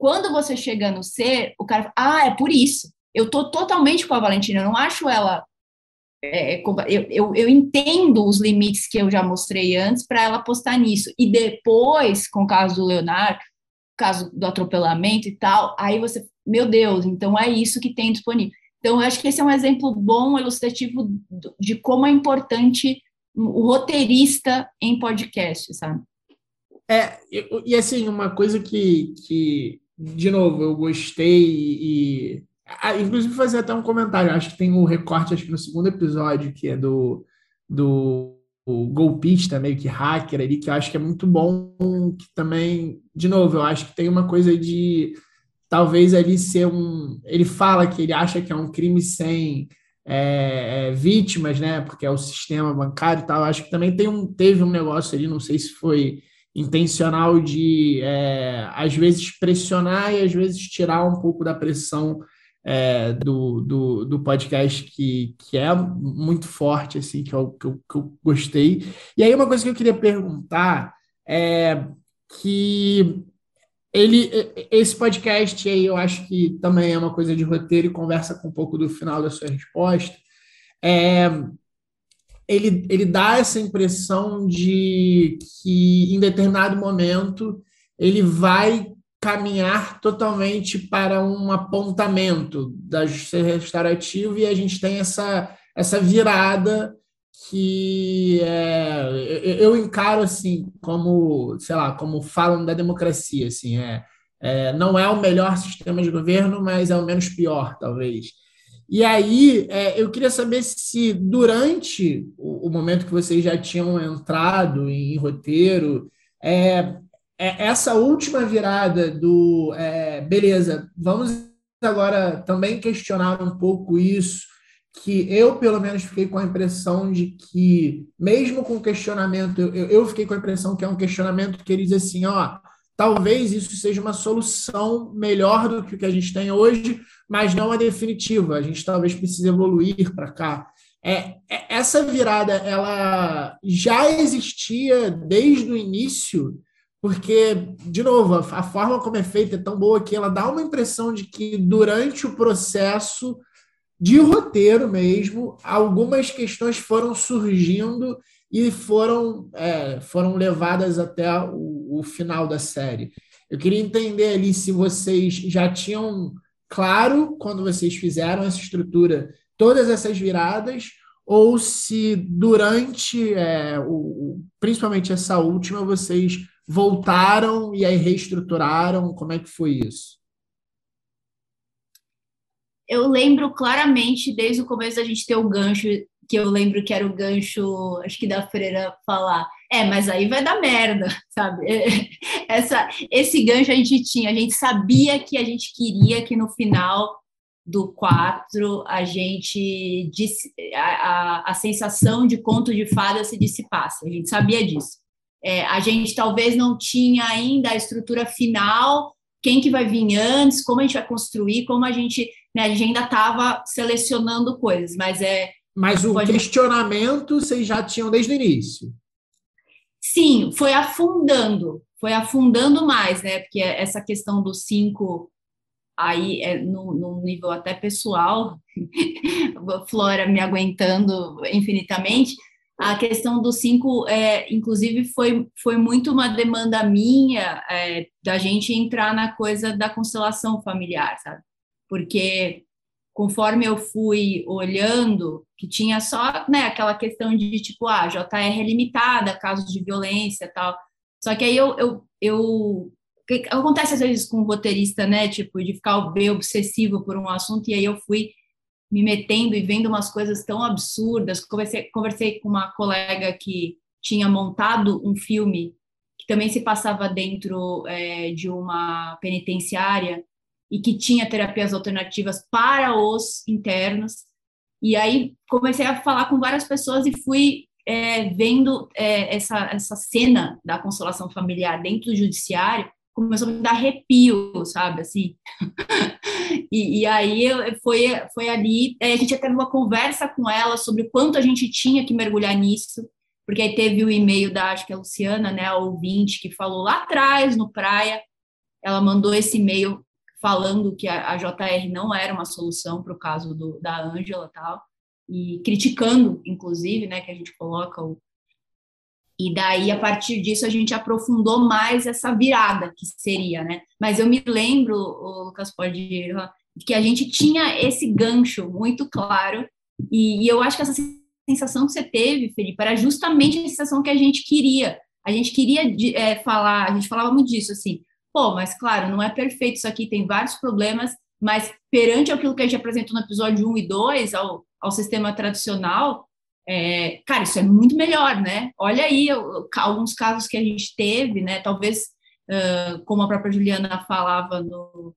Quando você chega no C, o cara fala, ah, é por isso. Eu tô totalmente com a Valentina, eu não acho ela. É, eu, eu, eu entendo os limites que eu já mostrei antes para ela postar nisso. E depois, com o caso do Leonardo, caso do atropelamento e tal, aí você, meu Deus, então é isso que tem disponível. Então, eu acho que esse é um exemplo bom, ilustrativo de como é importante o roteirista em podcast, sabe? É, e, e assim, uma coisa que, que de novo, eu gostei e. Ah, inclusive, fazer até um comentário. Acho que tem um recorte, acho que no segundo episódio, que é do, do golpista, meio que hacker ali, que eu acho que é muito bom. Que também, de novo, eu acho que tem uma coisa de talvez ali ser um. Ele fala que ele acha que é um crime sem é, é, vítimas, né? Porque é o sistema bancário e tal. Eu acho que também tem um, teve um negócio ali, não sei se foi intencional de, é, às vezes, pressionar e às vezes tirar um pouco da pressão é, do, do, do, podcast, que, que é muito forte, assim, que eu, que eu, que, eu, gostei. E aí, uma coisa que eu queria perguntar é que ele, esse podcast aí, eu acho que também é uma coisa de roteiro e conversa com um pouco do final da sua resposta. É, ele, ele dá essa impressão de que em determinado momento ele vai caminhar totalmente para um apontamento da justiça restaurativa e a gente tem essa, essa virada que é, eu encaro assim como sei lá como falam da democracia assim é, é não é o melhor sistema de governo mas é o menos pior talvez e aí, é, eu queria saber se durante o, o, momento que vocês já tinham entrado em, roteiro, é, é, essa última virada do é, beleza, vamos agora também questionar um pouco isso, que eu, pelo menos, fiquei com a impressão de que, mesmo com questionamento, eu, eu fiquei com a impressão que é um questionamento que ele diz assim, ó, talvez isso seja uma solução melhor do que o que a gente tem hoje, mas não a definitiva. A gente talvez precise evoluir para cá. É, é, essa virada, ela já existia desde o início, porque, de novo, a, a forma como é feita é tão boa que ela dá uma impressão de que durante o processo de roteiro mesmo, algumas questões foram surgindo e foram, é, foram levadas até o, o, final da série. Eu queria entender ali se vocês já tinham claro, quando vocês fizeram essa estrutura, todas essas viradas, ou se durante, é, o, principalmente essa última, vocês voltaram e aí reestruturaram, como é que foi isso? eu lembro claramente, desde o começo, da gente ter o gancho, que eu lembro que era o gancho, acho que da freira falar, é, mas aí vai dar merda, sabe? Essa, esse gancho a gente tinha, a gente sabia que a gente queria que no final do 4 a gente a, a, a sensação de conto de fada se dissipasse, a gente sabia disso. É, a gente talvez não tinha ainda a estrutura final, quem que vai vir antes, como a gente vai construir, como a gente né, a gente ainda estava selecionando coisas, mas é. Mas o pode... questionamento vocês já tinham desde o início. Sim, foi afundando, foi afundando mais, né? Porque essa questão dos cinco aí é no, no nível até pessoal, Flora me aguentando infinitamente. A questão dos cinco, é, inclusive, foi, foi muito uma demanda minha é, da gente entrar na coisa da constelação familiar, sabe? porque conforme eu fui olhando, que tinha só né, aquela questão de tipo, ah, JR é limitada, casos de violência tal. Só que aí eu, eu, eu acontece às vezes com o roteirista, né, tipo, de ficar bem obsessivo por um assunto, e aí eu fui me metendo e vendo umas coisas tão absurdas. Conversei, conversei com uma colega que tinha montado um filme que também se passava dentro é, de uma penitenciária, e que tinha terapias alternativas para os internos. E aí comecei a falar com várias pessoas e fui é, vendo é, essa, essa cena da consolação familiar dentro do judiciário, começou a me dar arrepio, sabe, assim. e, e, aí foi, foi ali, a gente teve uma conversa com ela sobre quanto a gente tinha que mergulhar nisso, porque aí teve o e-mail da, acho que é a Luciana, né, a ouvinte, que falou lá atrás, no Praia, ela mandou esse e-mail falando que a, a JR não era uma solução para o caso do, da Ângela tal, e criticando, inclusive, né, que a gente coloca o. E daí, a partir disso, a gente aprofundou mais essa virada que seria, né? Mas eu me lembro, Lucas pode que a gente tinha esse gancho muito claro, e, e eu acho que essa sensação que você teve, Felipe, era justamente a sensação que a gente queria. A gente queria é, falar, a gente falava muito disso, assim, pô, mas claro, não é perfeito isso aqui, tem vários problemas, mas perante aquilo que a gente apresentou no episódio 1 e 2, ao, ao sistema tradicional, é, cara, isso é muito melhor, né? Olha aí alguns casos que a gente teve, né? Talvez, uh, como a própria Juliana falava, no,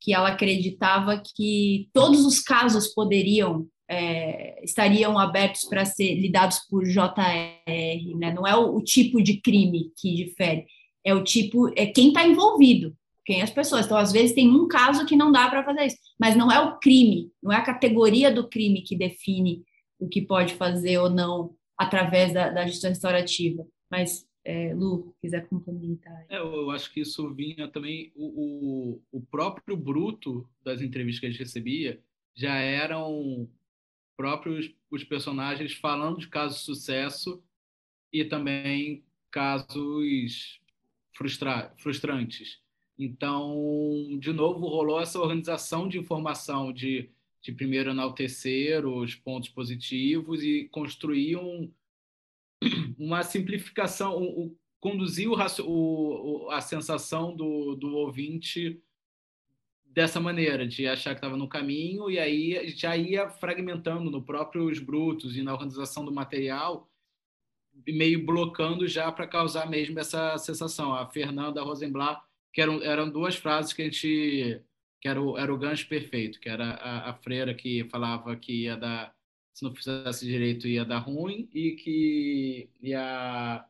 que ela acreditava que todos os casos poderiam é, estariam abertos para ser lidados por JR, né? Não é o, o, tipo de crime que difere, é o tipo, é quem está envolvido, quem as pessoas. Então, às vezes, tem um caso que não dá para fazer isso, mas não é o crime, não é a categoria do crime que define o que pode fazer ou não através da, da justiça restaurativa. Mas, é, Lu, quiser complementar. É, eu acho que isso vinha também, o, o, o próprio bruto das entrevistas que a gente recebia já eram próprios os personagens falando de casos de sucesso e também casos frustra frustrantes. Então, de novo, rolou essa organização de informação de, de primeiro enaltecer os pontos positivos e construir um, uma simplificação, um, um, conduzir o, o, a sensação do, do ouvinte dessa maneira, de achar que estava no caminho, e aí já ia fragmentando no próprios brutos e na organização do material meio blocando já para causar mesmo essa sensação. A Fernanda Rosenblatt, que eram, eram duas frases que a gente que era o, era o gancho perfeito, que era a, a freira que falava que ia dar se não fizesse direito ia dar ruim e que e a,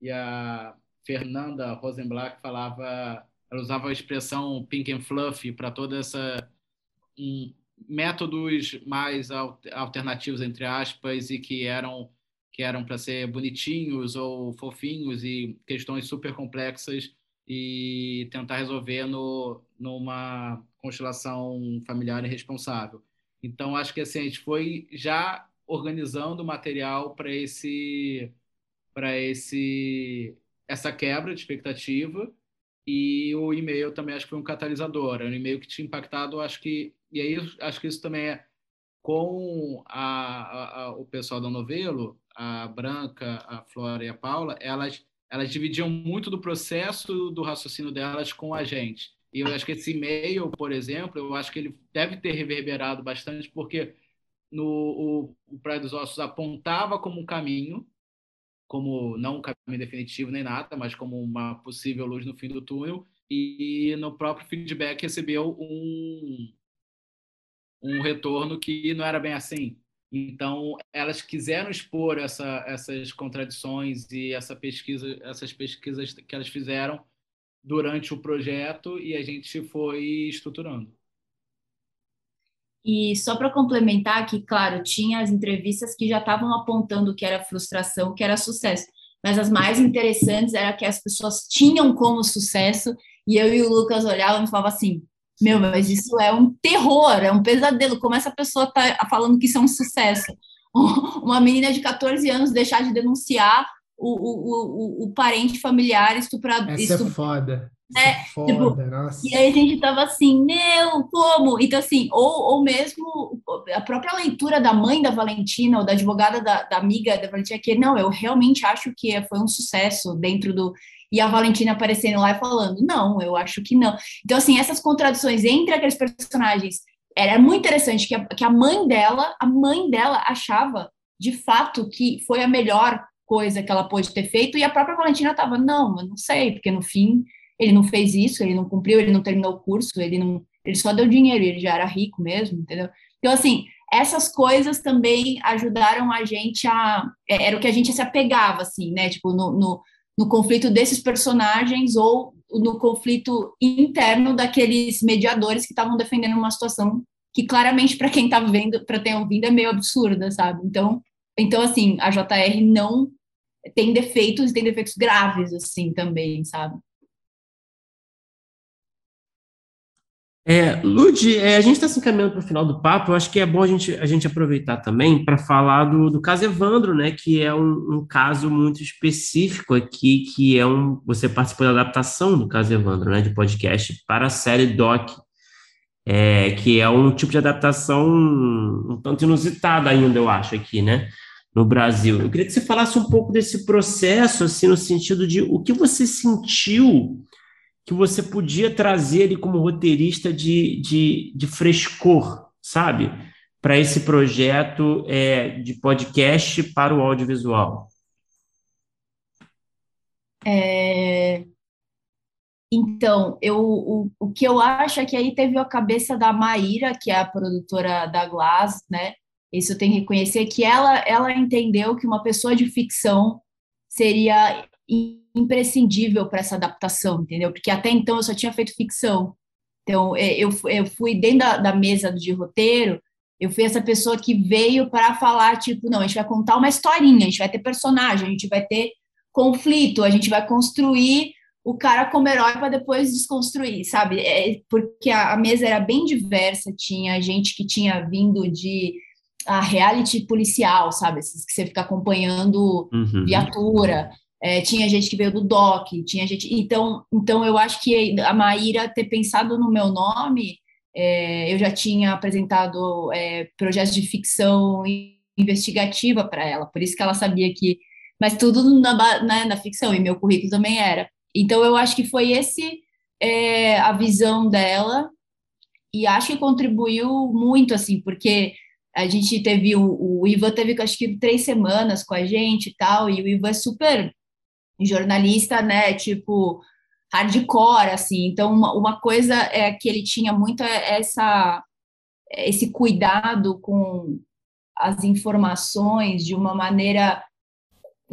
e a Fernanda Rosenblatt falava, ela usava a expressão pink and fluffy para toda essa um, métodos mais alternativos entre aspas e que eram que eram para ser bonitinhos ou fofinhos e questões super complexas e tentar resolver no, numa constelação familiar irresponsável. Então, acho que assim, a gente foi já organizando material para esse para esse essa quebra de expectativa e o e-mail também acho que foi um catalisador, um e-mail que tinha impactado, acho que e aí acho que isso também é com a, a, a, o pessoal da Novelo, a Branca, a Flora e a Paula, elas elas dividiam muito do processo do raciocínio delas com a gente. E eu acho que esse e-mail, por exemplo, eu acho que ele deve ter reverberado bastante, porque no, o, o Praia dos Ossos apontava como um caminho, como não um caminho definitivo nem nada, mas como uma possível luz no fim do túnel, e no próprio feedback recebeu um, um retorno que não era bem assim. Então, elas quiseram expor essa, essas contradições e essa pesquisa, essas pesquisas que elas fizeram durante o projeto e a gente foi estruturando. E só para complementar que, claro, tinha as entrevistas que já estavam apontando que era frustração, que era sucesso, mas as mais interessantes era que as pessoas tinham como sucesso e eu e o Lucas olhavam e falavam assim: meu, mas isso é um terror, é um pesadelo. Como essa pessoa tá falando que isso é um sucesso? Uma menina de 14 anos deixar de denunciar o, o, o, o parente familiar estuprador. Essa estup... é foda. É, é foda, tipo, nossa. E aí a gente tava assim, meu, como? Então, assim, ou, ou mesmo a própria leitura da mãe da Valentina, ou da advogada da, da amiga da Valentina, que não, eu realmente acho que foi um sucesso dentro do. E a Valentina aparecendo lá e falando, não, eu acho que não. Então, assim, essas contradições entre aqueles personagens era muito interessante que a, que a mãe dela, a mãe dela achava de fato que foi a melhor coisa que ela pôde ter feito, e a própria Valentina estava, não, eu não sei, porque no fim ele não fez isso, ele não cumpriu, ele não terminou o curso, ele não, ele só deu dinheiro, ele já era rico mesmo, entendeu? Então, assim, essas coisas também ajudaram a gente a, é, era o que a gente se apegava, assim, né, tipo, no, no, no conflito desses personagens ou no conflito interno daqueles mediadores que estavam defendendo uma situação que claramente para quem está vendo, para ter ouvido é meio absurda, sabe? Então, então assim, a JR não tem defeitos tem defeitos graves, assim, também, sabe? É, Lud, é, a gente está se encaminhando para o final do papo. Eu acho que é bom a gente, a gente aproveitar também para falar do, do caso Evandro, né? Que é um, um, caso muito específico aqui, que é um. Você participou da adaptação do caso Evandro, né? De podcast para a série Doc, é, que é um tipo de adaptação um tanto inusitada ainda, eu acho, aqui, né? no Brasil. Eu queria que você falasse um pouco desse processo, assim, no sentido de o que você sentiu que você podia trazer ali como roteirista de, de, de frescor, sabe? Para esse projeto é, de podcast para o audiovisual. É... Então, eu, o, o que eu acho é que aí teve a cabeça da Maíra, que é a produtora da Glass, né? Isso eu tenho que reconhecer que ela, ela entendeu que uma pessoa de ficção seria imprescindível para essa adaptação, entendeu? Porque até então eu só tinha feito ficção. Então, é, eu, eu fui dentro da, da mesa de roteiro, eu fui essa pessoa que veio para falar, tipo, não, a gente vai contar uma historinha, a gente vai ter personagem, a gente vai ter conflito, a gente vai construir o cara como herói para depois desconstruir, sabe? É, porque a, a, mesa era bem diversa, tinha gente que tinha vindo de a reality policial, sabe? Esses que você fica acompanhando uhum. viatura. É, tinha gente que veio do DOC, tinha gente. Então, então eu acho que a Maíra ter pensado no meu nome, é, eu já tinha apresentado é, projetos de ficção investigativa para ela, por isso que ela sabia que. Mas tudo na, na, né, na, ficção, e meu currículo também era. Então, eu acho que foi esse é, a visão dela, e acho que contribuiu muito, assim, porque a gente teve o, o Ivan teve acho que três semanas com a gente e tal, e o Ivan é super jornalista, né, tipo hardcore, assim. Então, uma, uma coisa é que ele tinha muito essa esse cuidado com as informações de uma maneira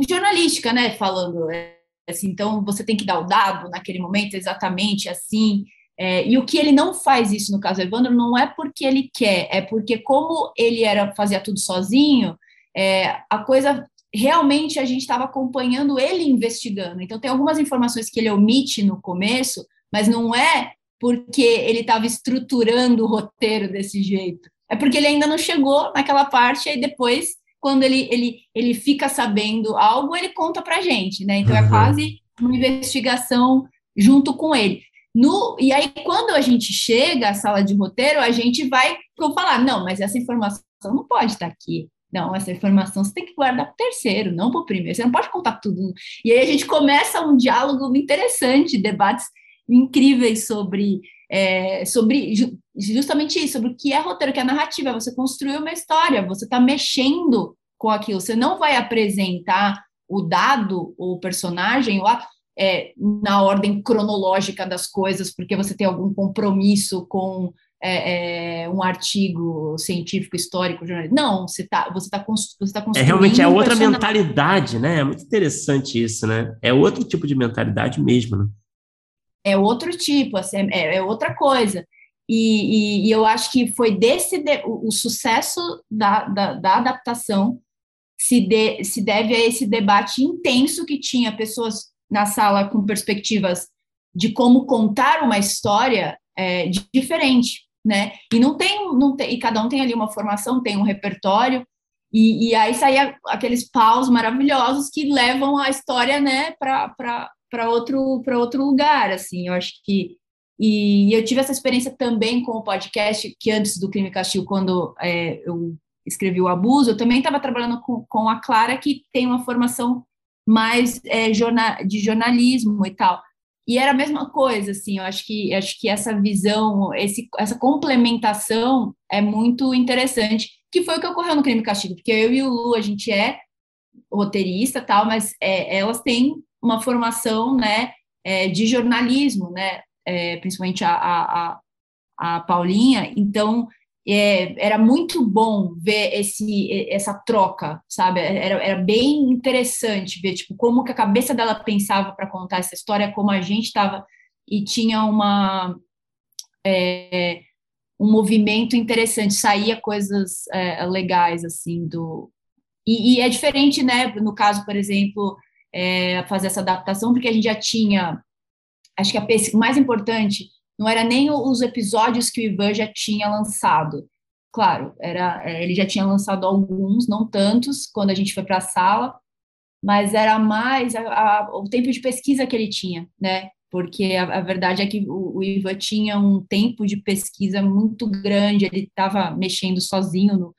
jornalística, né? Falando é, assim, então você tem que dar o dado naquele momento exatamente assim. É, e o que ele não faz isso no caso Evandro não é porque ele quer, é porque como ele era fazia tudo sozinho, é, a coisa realmente a gente estava acompanhando ele investigando. Então tem algumas informações que ele omite no começo, mas não é porque ele estava estruturando o roteiro desse jeito. É porque ele ainda não chegou naquela parte e depois quando ele, ele, ele fica sabendo algo, ele conta para gente, né? Então é uhum. é quase uma investigação junto com ele. No, e aí, quando a gente chega à sala de roteiro, a gente vai falar: não, mas essa informação não pode estar aqui. Não, essa informação você tem que guardar para o terceiro, não para o primeiro. Você não pode contar tudo. E aí a gente começa um diálogo interessante, debates incríveis sobre, é, sobre justamente isso, sobre o que é roteiro, o que é narrativa. Você construiu uma história, você está mexendo com aquilo. Você não vai apresentar o dado, o personagem, o é, na ordem cronológica das coisas, porque você tem algum compromisso com é, é, um artigo científico, histórico, jornalista. Não, você está você tá, você tá construindo. É, realmente é outra mentalidade, né? É muito interessante isso, né? É outro tipo de mentalidade mesmo, né? É outro tipo, assim, é, é outra coisa. E, e, e, eu acho que foi desse de, o, o, sucesso da, da, da adaptação se, de, se deve a esse debate intenso que tinha pessoas na sala com perspectivas de como contar uma história é, diferente, né? E não tem, não tem, e cada um tem ali uma formação, tem um repertório, e, e aí saía aqueles paus maravilhosos que levam a história, né, para outro, outro lugar, assim. Eu acho que e eu tive essa experiência também com o podcast, que antes do Crime e Castigo, quando é, eu escrevi o Abuso, eu também estava trabalhando com, com a Clara, que tem uma formação mais é, jornal, de jornalismo e tal. E era a mesma coisa, assim, eu acho que, acho que essa visão, esse, essa complementação é muito interessante, que foi o que ocorreu no Crime e Castigo, porque eu e o Lu, a gente é roteirista tal, mas é, elas têm uma formação, né, é, de jornalismo, né, é, principalmente a, a, a, Paulinha, então é, era muito bom ver esse, essa troca, sabe? Era, era bem interessante ver tipo, como que a cabeça dela pensava para contar essa história, como a gente estava, e tinha uma. É, um movimento interessante, saía coisas é, legais, assim, do... E, e, é diferente, né, no caso, por exemplo, é, fazer essa adaptação, porque a gente já tinha acho que a mais importante não era nem os episódios que o Ivan já tinha lançado. Claro, era, é, ele já tinha lançado alguns, não tantos, quando a gente foi para a sala, mas era mais a, a, o tempo de pesquisa que ele tinha, né? Porque a, a verdade é que o, o, Ivan tinha um tempo de pesquisa muito grande, ele estava mexendo sozinho no,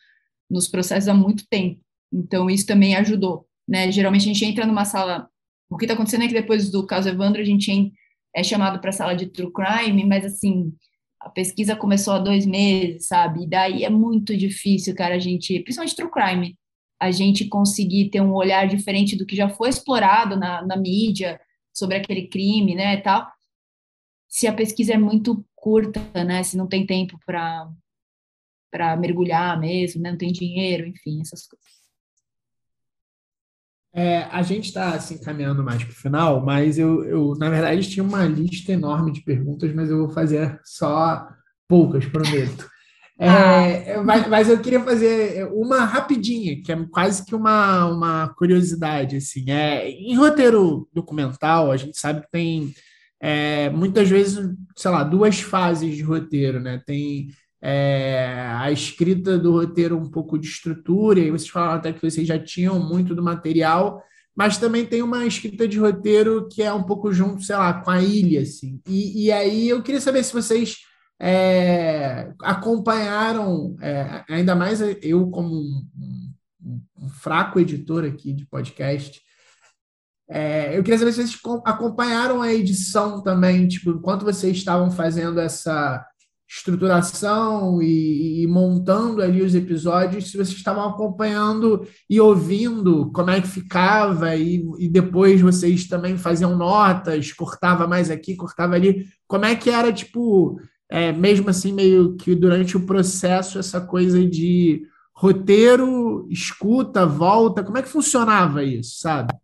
nos processos há muito tempo. Então, isso também ajudou, né? Geralmente a gente entra numa sala. O que está acontecendo é que depois do caso Evandro, a gente é chamado para a sala de true crime, mas assim, a pesquisa começou há dois meses, sabe? E daí é muito difícil, cara, a gente, principalmente true crime, a gente conseguir ter um olhar diferente do que já foi explorado na, na mídia sobre aquele crime, né, e tal. Se a pesquisa é muito curta, né, se não tem tempo para para mergulhar mesmo, né, não tem dinheiro, enfim, essas coisas. É, a gente está assim, caminhando mais para o final, mas eu, eu, na verdade, tinha uma lista enorme de perguntas, mas eu vou fazer só poucas, prometo. É, ah. mas, mas, eu queria fazer uma rapidinha, que é quase que uma, uma curiosidade. Assim, é, em roteiro documental, a gente sabe que tem é, muitas vezes, sei lá, duas fases de roteiro, né? Tem é, a escrita do roteiro um pouco de estrutura, e vocês falaram até que vocês já tinham muito do material, mas também tem uma escrita de roteiro que é um pouco junto, sei lá, com a ilha, assim. E, e aí eu queria saber se vocês é, acompanharam, é, ainda mais eu como um, um, um, fraco editor aqui de podcast, é, eu queria saber se vocês acompanharam a edição também, tipo, enquanto vocês estavam fazendo essa estruturação e, e, montando ali os episódios, se vocês estavam acompanhando e ouvindo como é que ficava, e, e depois vocês também faziam notas, cortava mais aqui, cortava ali, como é que era, tipo, é, mesmo assim, meio que durante o processo, essa coisa de roteiro, escuta, volta? Como é que funcionava isso, sabe?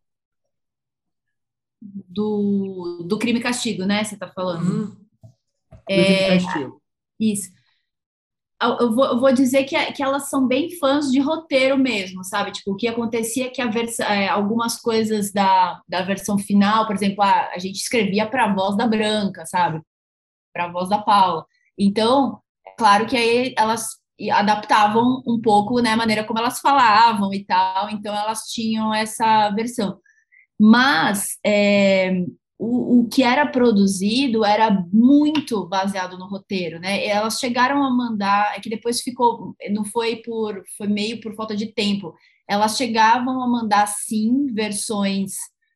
Do, do crime e castigo, né? Você está falando. Uhum. Do crime e castigo. Isso eu vou, eu vou dizer que, que elas são bem fãs de roteiro mesmo, sabe? Tipo, o que acontecia é que a é, algumas coisas da, da versão final, por exemplo, a, a gente escrevia para a voz da Branca, sabe? Para a voz da Paula. Então, é claro que aí elas adaptavam um pouco né, a maneira como elas falavam e tal, então elas tinham essa versão. Mas é, o, o que era produzido era muito baseado no roteiro, né? Elas chegaram a mandar, é que depois ficou, não foi por, foi meio por falta de tempo. Elas chegavam a mandar sim versões,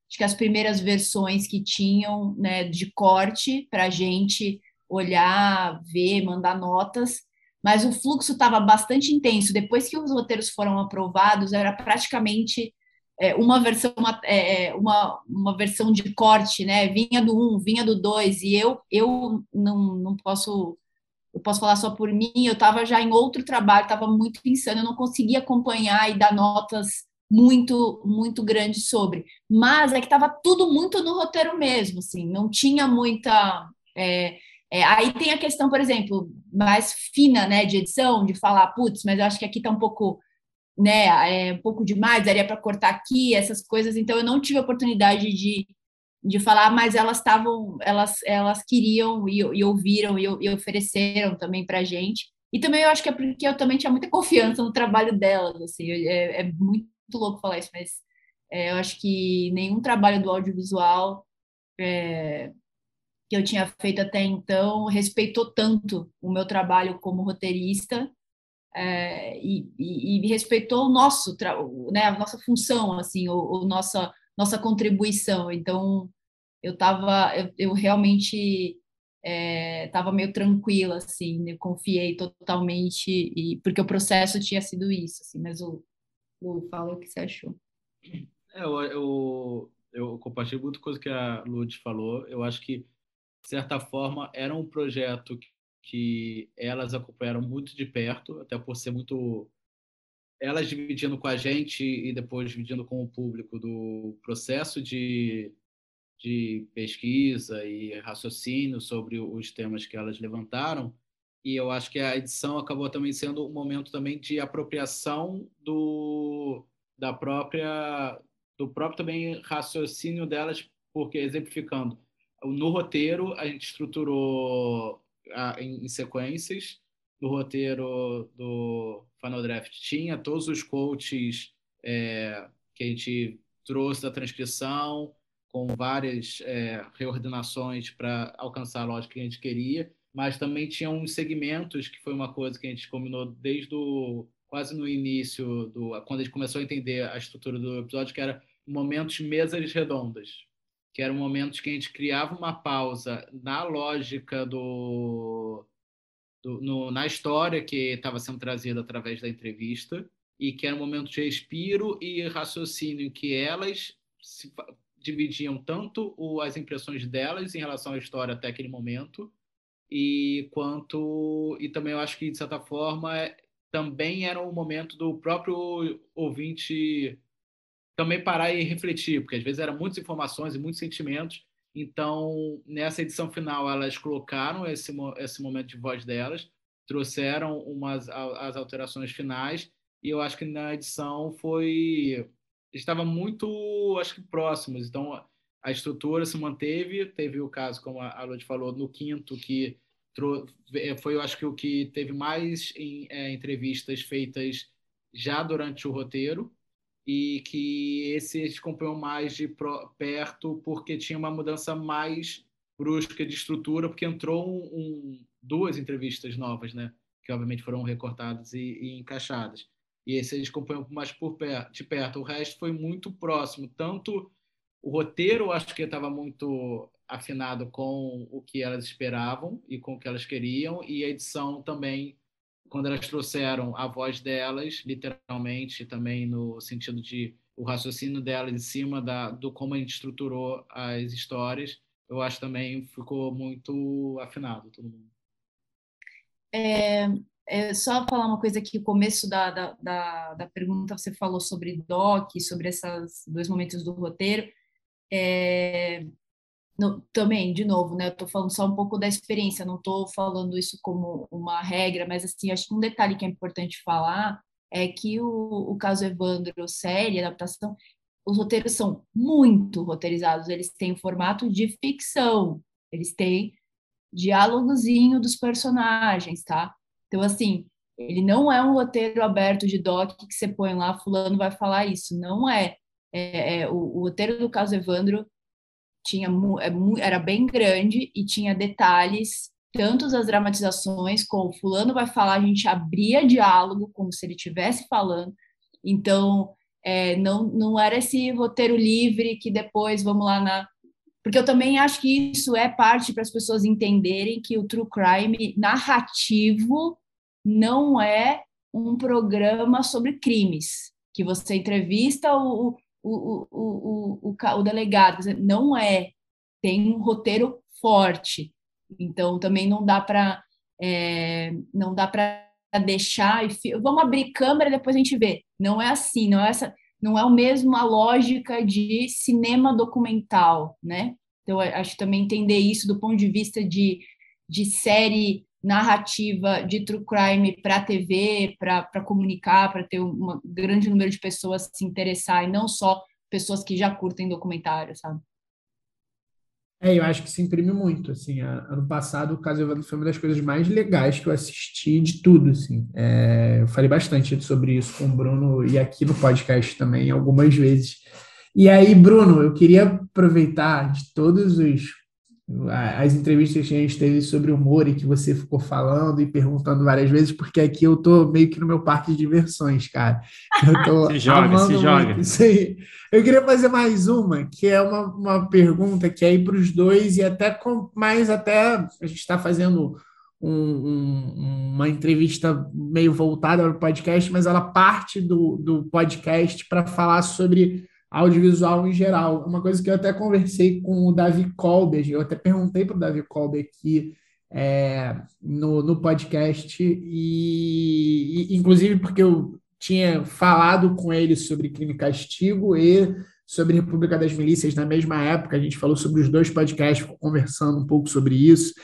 acho que as primeiras versões que tinham, né, de corte para a gente olhar, ver, mandar notas. Mas o fluxo estava bastante intenso. Depois que os roteiros foram aprovados, era praticamente é, uma versão uma, é, é, uma, uma versão de corte, né? Vinha do 1, um, vinha do 2, e eu eu não, não posso eu posso falar só por mim, eu estava já em outro trabalho, estava muito insano, eu não conseguia acompanhar e dar notas muito muito grandes sobre. Mas é que estava tudo muito no roteiro mesmo, assim, não tinha muita é, é, aí tem a questão, por exemplo, mais fina, né, de edição, de falar, putz, mas eu acho que aqui está um pouco né, é um pouco demais, daria para cortar aqui, essas coisas. Então eu não tive a oportunidade de, de falar, mas elas estavam, elas, elas queriam e, e ouviram e, e ofereceram também para gente. E também eu acho que é porque eu também tinha muita confiança no trabalho delas, assim, é, é muito louco falar isso, mas é, eu acho que nenhum trabalho do audiovisual é, que eu tinha feito até então respeitou tanto o meu trabalho como roteirista é, e, e, e, respeitou o nosso, né, a nossa função, assim, o, o nossa nossa contribuição. Então, eu estava, eu, eu, realmente estava é, meio tranquila, assim, eu confiei totalmente e porque o processo tinha sido isso, assim. Mas o, o fala o que você achou. É, eu, eu, eu compartilho muito coisa que a Lud falou. Eu acho que de certa forma era um projeto que elas acompanharam muito de perto, até por ser muito elas dividindo com a gente e depois dividindo com o público do processo de, de pesquisa e raciocínio sobre os temas que elas levantaram. E eu acho que a edição acabou também sendo um momento também de apropriação do da própria do próprio também raciocínio delas, porque exemplificando, no roteiro a gente estruturou em, em sequências. No roteiro do Final Draft tinha todos os coaches é, que a gente trouxe da transcrição, com várias é, reordenações para alcançar a lógica que a gente queria, mas também tinha uns segmentos, que foi uma coisa que a gente combinou desde o, quase no início, do, quando a gente começou a entender a estrutura do episódio, que era momentos mesas redondas que eram momentos que a gente criava uma pausa na lógica do, do no, na história que estava sendo trazida através da entrevista e que era um momento de respiro e raciocínio em que elas se, dividiam tanto o, as impressões delas em relação à história até aquele momento e quanto e também eu acho que de certa forma também era um momento do próprio ouvinte também parar e refletir, porque às vezes eram muitas informações e muitos sentimentos. Então, nessa edição final, elas colocaram esse, esse momento de voz delas, trouxeram umas as alterações finais, e eu acho que na edição foi estava muito, acho que próximos. Então, a estrutura se manteve. Teve o caso, como a Lud falou, no quinto, que foi, eu acho que o que teve mais em, é, entrevistas feitas já durante o roteiro e que esse eles acompanhou mais de perto porque tinha uma mudança mais brusca de estrutura, porque entrou um, um, duas entrevistas novas, né? Que obviamente foram recortadas e, e encaixadas. E esse eles acompanham mais por perto, de perto. O resto foi muito próximo. Tanto o roteiro, acho que estava muito afinado com o que elas esperavam e com o que elas queriam, e a edição também quando elas trouxeram a voz delas, literalmente, também no sentido de o raciocínio delas em cima da, do como a gente estruturou as histórias, eu acho também ficou muito afinado todo mundo. É, é, só falar uma coisa aqui, o começo da, da, da, da, pergunta você falou sobre doc, sobre esses dois momentos do roteiro. É, no, também, de novo, né? Eu estou falando só um pouco da experiência, não estou falando isso como uma regra, mas assim, acho que um detalhe que é importante falar é que o, o caso Evandro, série, adaptação, os roteiros são muito roteirizados, eles têm formato de ficção, eles têm diálogozinho dos personagens, tá? Então, assim, ele não é um roteiro aberto de doc que você põe lá, fulano vai falar isso. Não é. é, é o, o, roteiro do caso Evandro tinha, é, era bem grande e tinha detalhes, tanto as dramatizações, como fulano vai falar, a gente abria diálogo como se ele estivesse falando. Então, é, não, não era esse roteiro livre que depois vamos lá na porque eu também acho que isso é parte para as pessoas entenderem que o true crime narrativo não é um programa sobre crimes, que você entrevista o, o, o, o, o, o delegado. Não é. Tem um roteiro forte. Então, também não dá para é, não dá para deixar e vamos abrir câmera depois a gente vê. Não é assim, não é essa não é o mesmo a lógica de cinema documental, né? Então, acho também entender isso do ponto de vista de, de série narrativa de true crime para a TV, para comunicar, para ter um grande número de pessoas se interessar, e não só pessoas que já curtem documentário, sabe? É, eu acho que se imprime muito, assim, ano passado o Caso Evandro foi uma das coisas mais legais que eu assisti de tudo, assim, é, eu falei bastante sobre isso com o Bruno e aqui no podcast também, algumas vezes, e aí, Bruno, eu queria aproveitar de todos os as entrevistas que a gente teve sobre humor e que você ficou falando e perguntando várias vezes, porque aqui eu tô meio que no meu parque de diversões, cara. Eu tô se joga, se joga. Isso aí. Eu queria fazer mais uma, que é uma, uma pergunta que é aí para os dois, e até com mais até a gente está fazendo um, um, uma entrevista meio voltada para o podcast, mas ela parte do, do podcast para falar sobre audiovisual em geral. Uma coisa que eu até conversei com o Davi Kolber, eu até perguntei para o Davi Kolber aqui é, no, no podcast, e, e, inclusive porque eu tinha falado com ele sobre crime e castigo e sobre República das Milícias na mesma época, a gente falou sobre os dois podcasts, conversando um pouco sobre isso.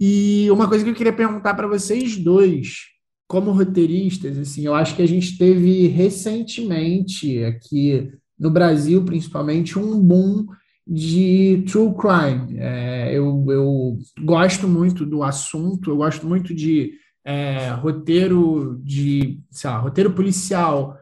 E uma coisa que eu queria perguntar para vocês dois, como roteiristas, assim, eu acho que a gente teve recentemente aqui no Brasil, principalmente, um boom de true crime. É, eu, eu gosto muito do assunto, eu gosto muito de é, roteiro de, sei lá, roteiro policial,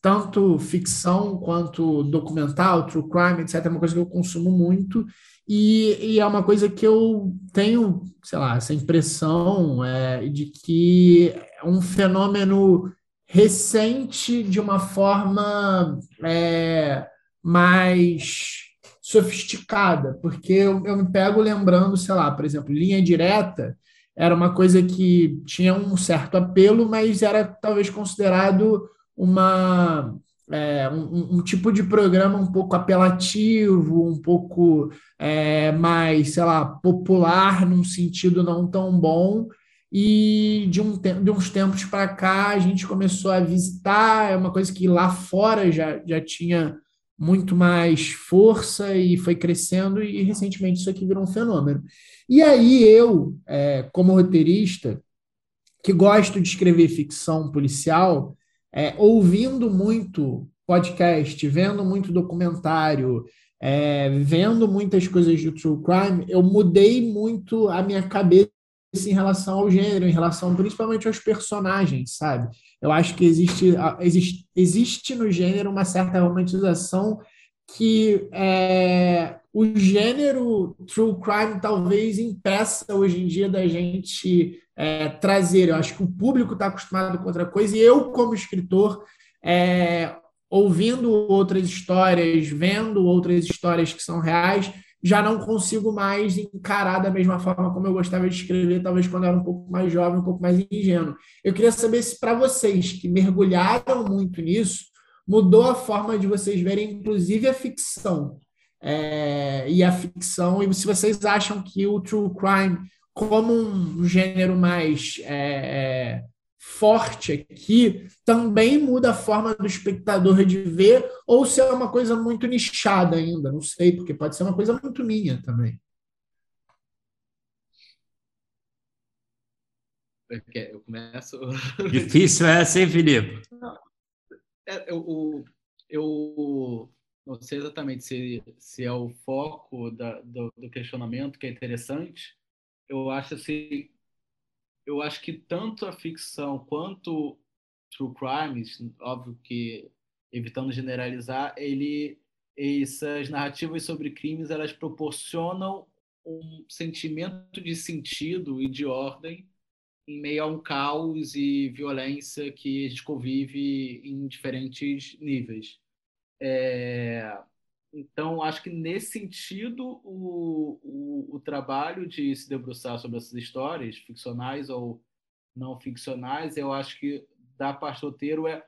tanto ficção quanto documental, true crime, etc. É uma coisa que eu consumo muito e, e é uma coisa que eu tenho, sei lá, essa impressão é, de que é um fenômeno recente de uma forma é, mais sofisticada, porque eu, eu me pego lembrando, sei lá, por exemplo, linha direta era uma coisa que tinha um certo apelo, mas era talvez considerado uma é, um, um, tipo de programa um pouco apelativo, um pouco é, mais, sei lá, popular num sentido não tão bom, e de, um, de uns tempos para cá a gente começou a visitar, é uma coisa que lá fora já, já tinha muito mais força e foi crescendo, e recentemente isso aqui virou um fenômeno. E aí eu, é, como roteirista, que gosto de escrever ficção policial, é, ouvindo muito podcast, vendo muito documentário, é, vendo muitas coisas de true crime, eu mudei muito a minha cabeça em relação ao gênero, em relação principalmente aos personagens, sabe? Eu acho que existe, existe, existe no gênero uma certa romantização que é, o gênero true crime talvez impeça hoje em dia da gente é, trazer. Eu acho que o público está acostumado com outra coisa e eu, como escritor, é, ouvindo outras histórias, vendo outras histórias que são reais, já não consigo mais encarar da mesma forma como eu gostava de escrever, talvez quando eu era um pouco mais jovem, um pouco mais ingênuo. Eu queria saber se para vocês que mergulharam muito nisso, mudou a forma de vocês verem, inclusive, a ficção. É, e a ficção, e se vocês acham que o true crime, como um gênero mais é, é forte aqui também muda a forma do espectador de ver, ou se é uma coisa muito nichada ainda, não sei, porque pode ser uma coisa muito minha também. Eu começo. Difícil essa, hein, Felipe? É, eu, eu não sei exatamente se, se é o foco da, do, do questionamento que é interessante. Eu acho assim, eu acho que tanto a ficção quanto true crimes, óbvio que evitando generalizar, ele essas narrativas sobre crimes elas proporcionam um sentimento de sentido e de ordem em meio a um caos e violência que a gente convive em diferentes níveis. É, então, acho que nesse sentido, o, o, o, trabalho de se debruçar sobre essas histórias, ficcionais ou não ficcionais, eu acho que da roteiro é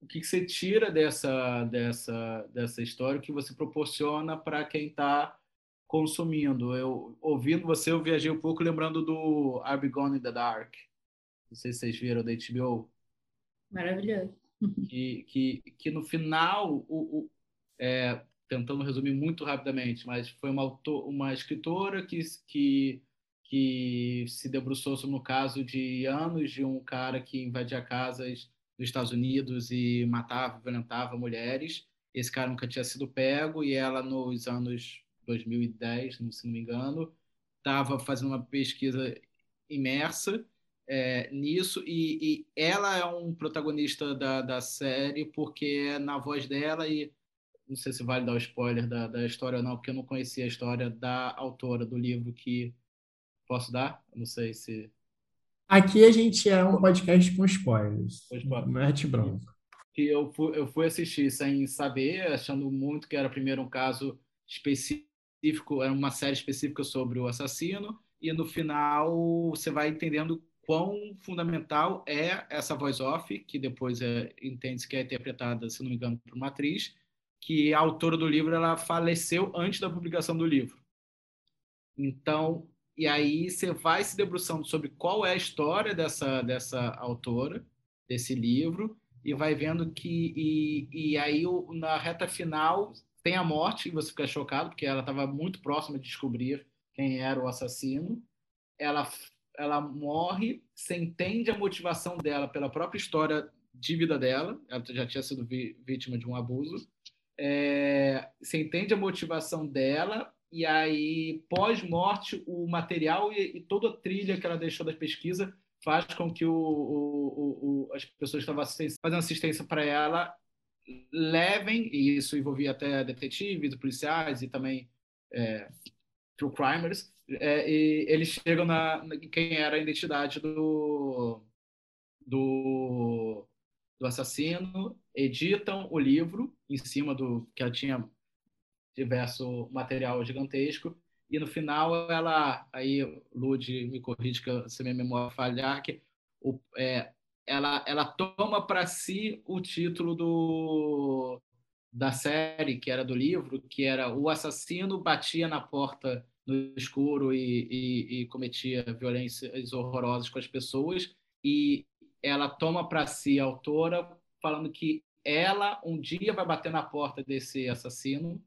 o que você tira dessa, dessa, dessa história, o que você proporciona para quem está consumindo. Eu ouvindo você, eu viajei um pouco lembrando do I'll Be Gone in the Dark. Não sei se vocês viram da HBO. Maravilhoso. Que, que, que no final, o, o é, tentando resumir muito rapidamente, mas foi uma, uma escritora que, que, que se debruçou sobre o caso de anos de um cara que invadia casas nos Estados Unidos e matava, violentava mulheres. Esse cara nunca tinha sido pego e ela, nos anos 2010, se não me engano, estava fazendo uma pesquisa imersa é, nisso e, e, ela é um protagonista da, da série porque é na voz dela e não sei se vale dar o spoiler da, da história ou não, porque eu não conhecia a história da autora do livro que posso dar? Não sei se Aqui a gente é um podcast com spoilers. Mete bronca. Que eu fui, eu fui assistir sem saber, achando muito que era primeiro um caso específico específico, era uma série específica sobre o assassino, e no final você vai entendendo quão fundamental é essa voice off, que depois é, entende-se que é interpretada, se não me engano, por uma atriz, que a autora do livro ela faleceu antes da publicação do livro. Então, e aí você vai se debruçando sobre qual é a história dessa, dessa autora, desse livro, e vai vendo que, e, e aí na reta final tem a morte, e você fica chocado, porque ela estava muito próxima de descobrir quem era o assassino. Ela, ela morre, você entende a motivação dela pela própria história de vida dela, ela já tinha sido vítima de um abuso. É, você entende a motivação dela, e aí, pós-morte, o material e, e, toda a trilha que ela deixou da pesquisa faz com que o, o, o as pessoas que estavam fazendo assistência para ela levem, e isso envolvia até detetives, policiais e também é, true crimers, é, e eles chegam na, na, quem era a identidade do, do, do assassino, editam o livro em cima do que ela tinha diverso material gigantesco e no final ela aí Lud me corrige que se minha memória falhar que o, é, ela, ela toma para si o título do, da série, que era do livro, que era O Assassino Batia na Porta no Escuro e, e, e cometia violências horrorosas com as pessoas. E ela toma para si a autora, falando que ela um dia vai bater na porta desse assassino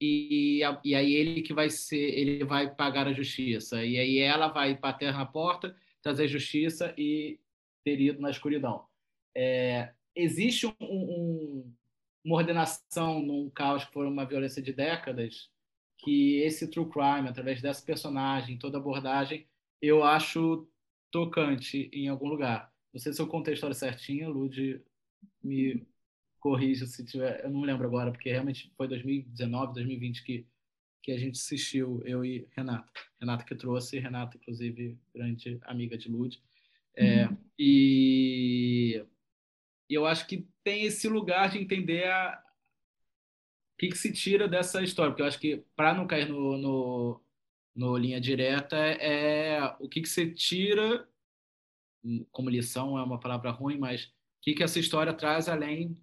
e, e aí ele que vai ser, ele vai pagar a justiça. E aí ela vai bater na porta, trazer justiça e ter ido na escuridão. É, existe um, um, uma ordenação num caos que foi uma violência de décadas, que esse true crime, através dessa personagem, toda abordagem, eu acho tocante em algum lugar. Não sei se eu contei a história certinha, Lud me corrija se tiver, eu não lembro agora, porque realmente foi 2019, 2020 que, que a gente assistiu, eu e Renata. Renata que trouxe, Renata, inclusive, grande amiga de Lud. É, uhum. E eu acho que tem esse lugar de entender a, o que, que se tira dessa história, porque eu acho que para não cair no, no, no, linha direta é, é o que, que você tira como lição é uma palavra ruim, mas que, que essa história traz além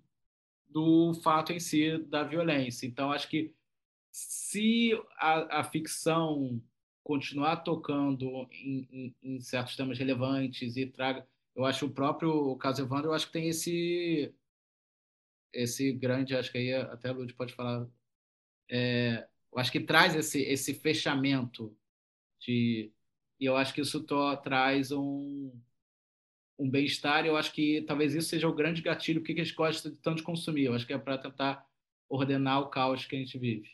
do fato em si da violência. Então, acho que se a, a ficção continuar tocando em, em, em certos temas relevantes e traga eu acho o próprio caso Evandro, eu acho que tem esse esse grande, acho que aí até a Lud pode falar, é, eu acho que traz esse esse fechamento de e eu acho que isso to, traz um um bem-estar, eu acho que talvez isso seja o grande gatilho porque a gente gosta de tanto de consumir. Eu acho que é para tentar ordenar o caos que a gente vive.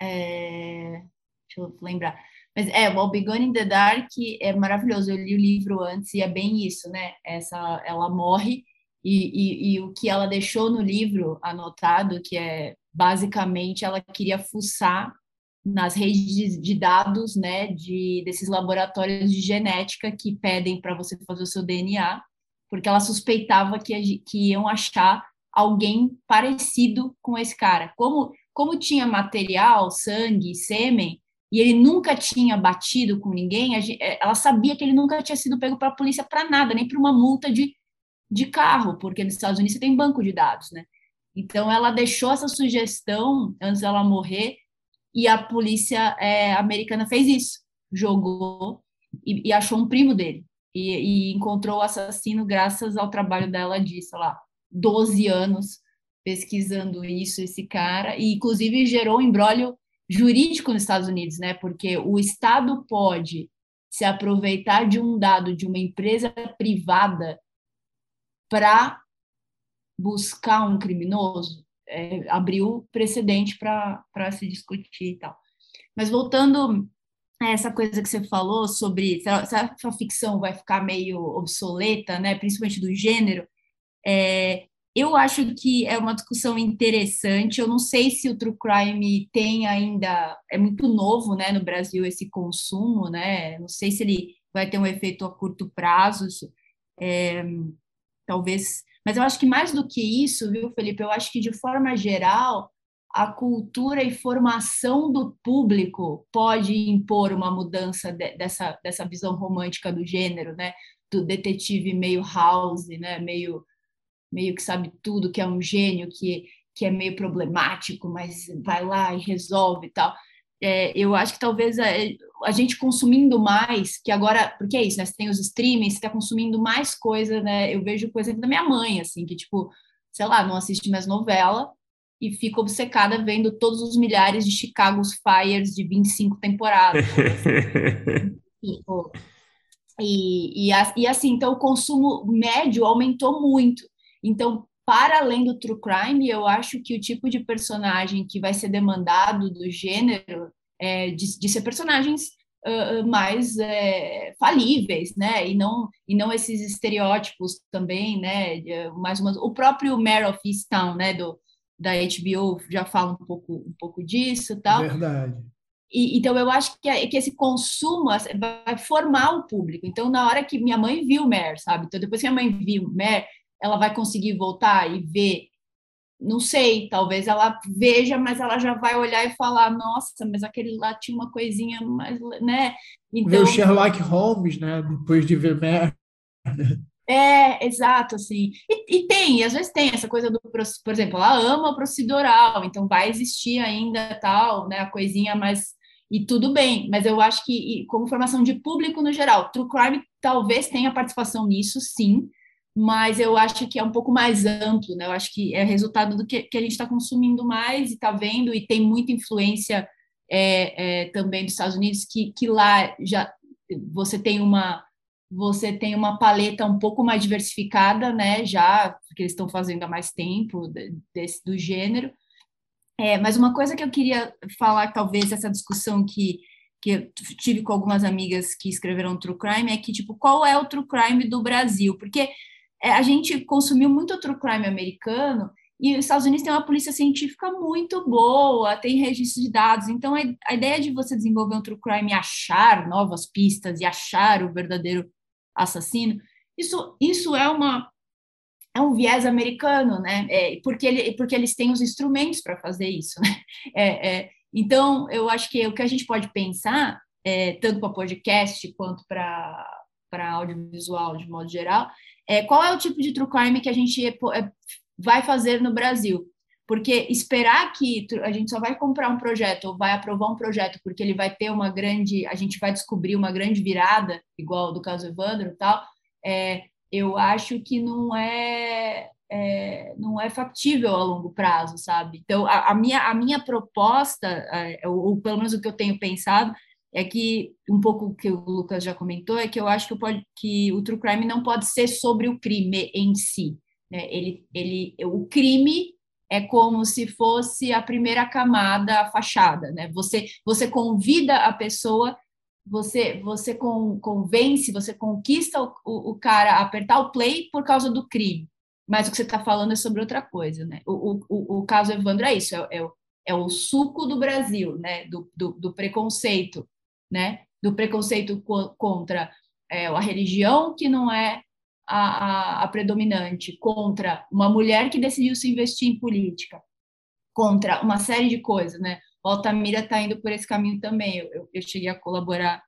É... Deixa eu lembrar. Mas é, o Albigone in the Dark é maravilhoso. Eu li o livro antes e é bem isso, né? Essa, ela morre e, e, e o que ela deixou no livro anotado, que é basicamente ela queria fuçar nas redes de dados, né, de desses laboratórios de genética que pedem para você fazer o seu DNA, porque ela suspeitava que, que iam achar alguém parecido com esse cara. Como como tinha material, sangue, sêmen, e ele nunca tinha batido com ninguém, é, ela sabia que ele nunca tinha sido pego para a polícia para nada, nem para uma multa de, de carro, porque nos Estados Unidos você tem banco de dados, né? Então ela deixou essa sugestão antes dela morrer e a polícia é, americana fez isso, jogou e, e achou um primo dele. E, e, encontrou o assassino graças ao trabalho dela de, sei lá, 12 anos pesquisando isso, esse cara, e inclusive gerou um embrólio jurídico nos Estados Unidos, né? Porque o Estado pode se aproveitar de um dado de uma empresa privada para buscar um criminoso é, abriu precedente para se discutir e tal. Mas voltando a essa coisa que você falou sobre se a, se a ficção vai ficar meio obsoleta, né, principalmente do gênero, é, eu acho que é uma discussão interessante. Eu não sei se o true crime tem ainda é muito novo, né, no Brasil esse consumo, né? Não sei se ele vai ter um efeito a curto prazo. É, talvez mas eu acho que mais do que isso, viu, Felipe? Eu acho que, de forma geral, a cultura e formação do público pode impor uma mudança de, dessa, dessa visão romântica do gênero, né? Do detetive meio house, né? Meio, meio que sabe tudo, que é um gênio, que, que é meio problemático, mas vai lá e resolve e tal é, eu acho que talvez a, a, gente consumindo mais, que agora, porque é isso, né? Você tem os streamings, você está consumindo mais coisa, né? Eu vejo, por exemplo, da minha mãe, assim, que, tipo, sei lá, não assiste mais novela e fica obcecada vendo todos os milhares de Chicago's Fires de 25 temporadas. tipo, e, e, e assim, então o consumo médio aumentou muito. Então, para além do true crime, eu acho que o tipo de personagem que vai ser demandado do gênero é de, de ser personagens uh, mais é, falíveis, né? E não e não esses estereótipos também, né? Mais uma, o próprio Mare of Easttown, né? Do da HBO já fala um pouco um pouco disso, tal. Verdade. E, então eu acho que, que esse consumo vai formar o público. Então na hora que minha mãe viu Mare, sabe? Então depois que minha mãe viu Mare, ela vai conseguir voltar e ver? Não sei, talvez ela veja, mas ela já vai olhar e falar: nossa, mas aquele lá tinha uma coisinha mais, né? Então, ver o Sherlock Holmes, né? Depois de ver merda. É, exato, assim. E, e, tem, e às vezes tem essa coisa do, por exemplo, ela ama o procedural, então vai existir ainda tal, né, a coisinha mais e tudo bem, mas eu acho que como formação de público no geral, true crime talvez tenha participação nisso, sim, mas eu acho que é um pouco mais amplo, né? Eu acho que é resultado do que, que a gente está consumindo mais e está vendo, e tem muita influência é, é, também dos Estados Unidos, que, que lá já você tem uma você tem uma paleta um pouco mais diversificada, né? Já porque eles estão fazendo há mais tempo desse do gênero. É, mas uma coisa que eu queria falar, talvez essa discussão que que eu tive com algumas amigas que escreveram True Crime é que tipo qual é o True Crime do Brasil? Porque é, a gente consumiu muito true crime americano e os Estados Unidos tem uma polícia científica muito boa, tem registro de dados. Então, a, ideia de você desenvolver um true crime e achar novas pistas e achar o verdadeiro assassino, isso, isso é uma é um viés americano, né? É, porque, ele, porque eles têm os instrumentos para fazer isso, né? É, é, então, eu acho que o que a gente pode pensar, é, tanto para podcast quanto para audiovisual de modo geral, é, qual é o tipo de true crime que a gente é, é, vai fazer no Brasil? Porque esperar que a gente só vai comprar um projeto ou vai aprovar um projeto porque ele vai ter uma grande, a gente vai descobrir uma grande virada, igual do caso Evandro e tal, é, eu acho que não é, é, não é factível a longo prazo, sabe? Então, a, a minha, a minha proposta, é, ou, ou, pelo menos o que eu tenho pensado, é que, um pouco que o Lucas já comentou, é que eu acho que, pode, que o true crime não pode ser sobre o crime em si. Né? Ele, ele, o crime é como se fosse a primeira camada, a fachada, né? Você, você convida a pessoa, você, você convence, você conquista o, o, o, cara a apertar o play por causa do crime. Mas o que você está falando é sobre outra coisa, né? O, o, o caso Evandro é isso, é, é, é o suco do Brasil, né? Do, do, do preconceito, né? Do preconceito co contra é, a religião que não é a, a, a, predominante contra uma mulher que decidiu se investir em política, contra uma série de coisas, né? O Altamira está indo por esse caminho também. Eu, eu, eu cheguei a colaborar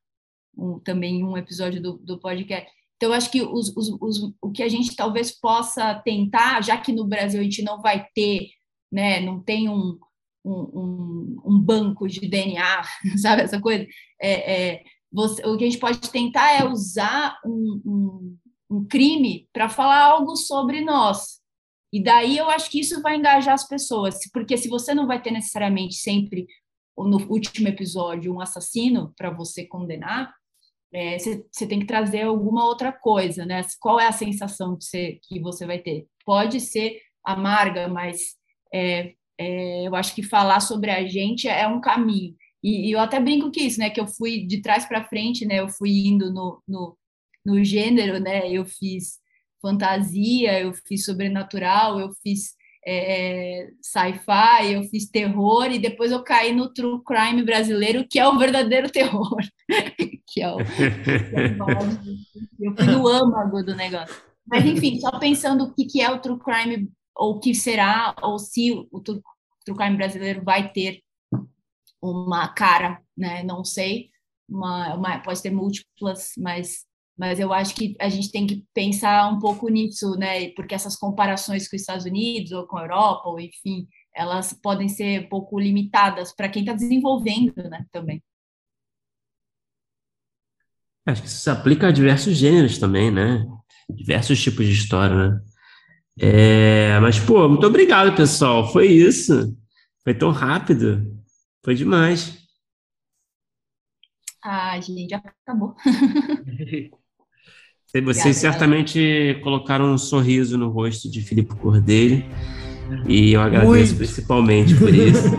um, também em um episódio do, do podcast. Então, acho que os, os, os, o que a gente talvez possa tentar, já que no Brasil a gente não vai ter, né, não tem um, um, um banco de DNA, sabe, essa coisa, é, é, você, o que a gente pode tentar é usar um, um crime para falar algo sobre nós. E daí eu acho que isso vai engajar as pessoas, porque se você não vai ter necessariamente sempre, no último episódio, um assassino para você condenar, é, você tem que trazer alguma outra coisa, né? Qual é a sensação que você, que você vai ter? Pode ser amarga, mas é, é, eu acho que falar sobre a gente é um caminho. E, e, eu até brinco que isso, né? Que eu fui de trás para frente, né? Eu fui indo no, no, no gênero, né? Eu fiz fantasia, eu fiz sobrenatural, eu fiz é, é, sci-fi, eu fiz terror e depois eu caí no true crime brasileiro, que é o verdadeiro terror, que é o, eu fui no âmago do negócio. Mas enfim, só pensando o que, que é o true crime ou que será ou se o crime brasileiro vai ter uma cara, né? Não sei, uma, uma, pode ter múltiplas, mas mas eu acho que a gente tem que pensar um pouco nisso, né? Porque essas comparações com os Estados Unidos ou com a Europa, ou enfim, elas podem ser um pouco limitadas para quem está desenvolvendo, né? Também. Acho que isso se aplica a diversos gêneros também, né? Diversos tipos de história, né? É, mas, pô, muito obrigado, pessoal. Foi isso. Foi tão rápido. Foi demais. Ah, gente, já acabou. Vocês certamente colocaram um sorriso no rosto de Filipe Cordeiro e eu agradeço Muito. principalmente por isso.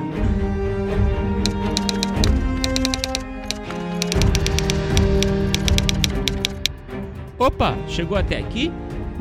Opa, chegou até aqui?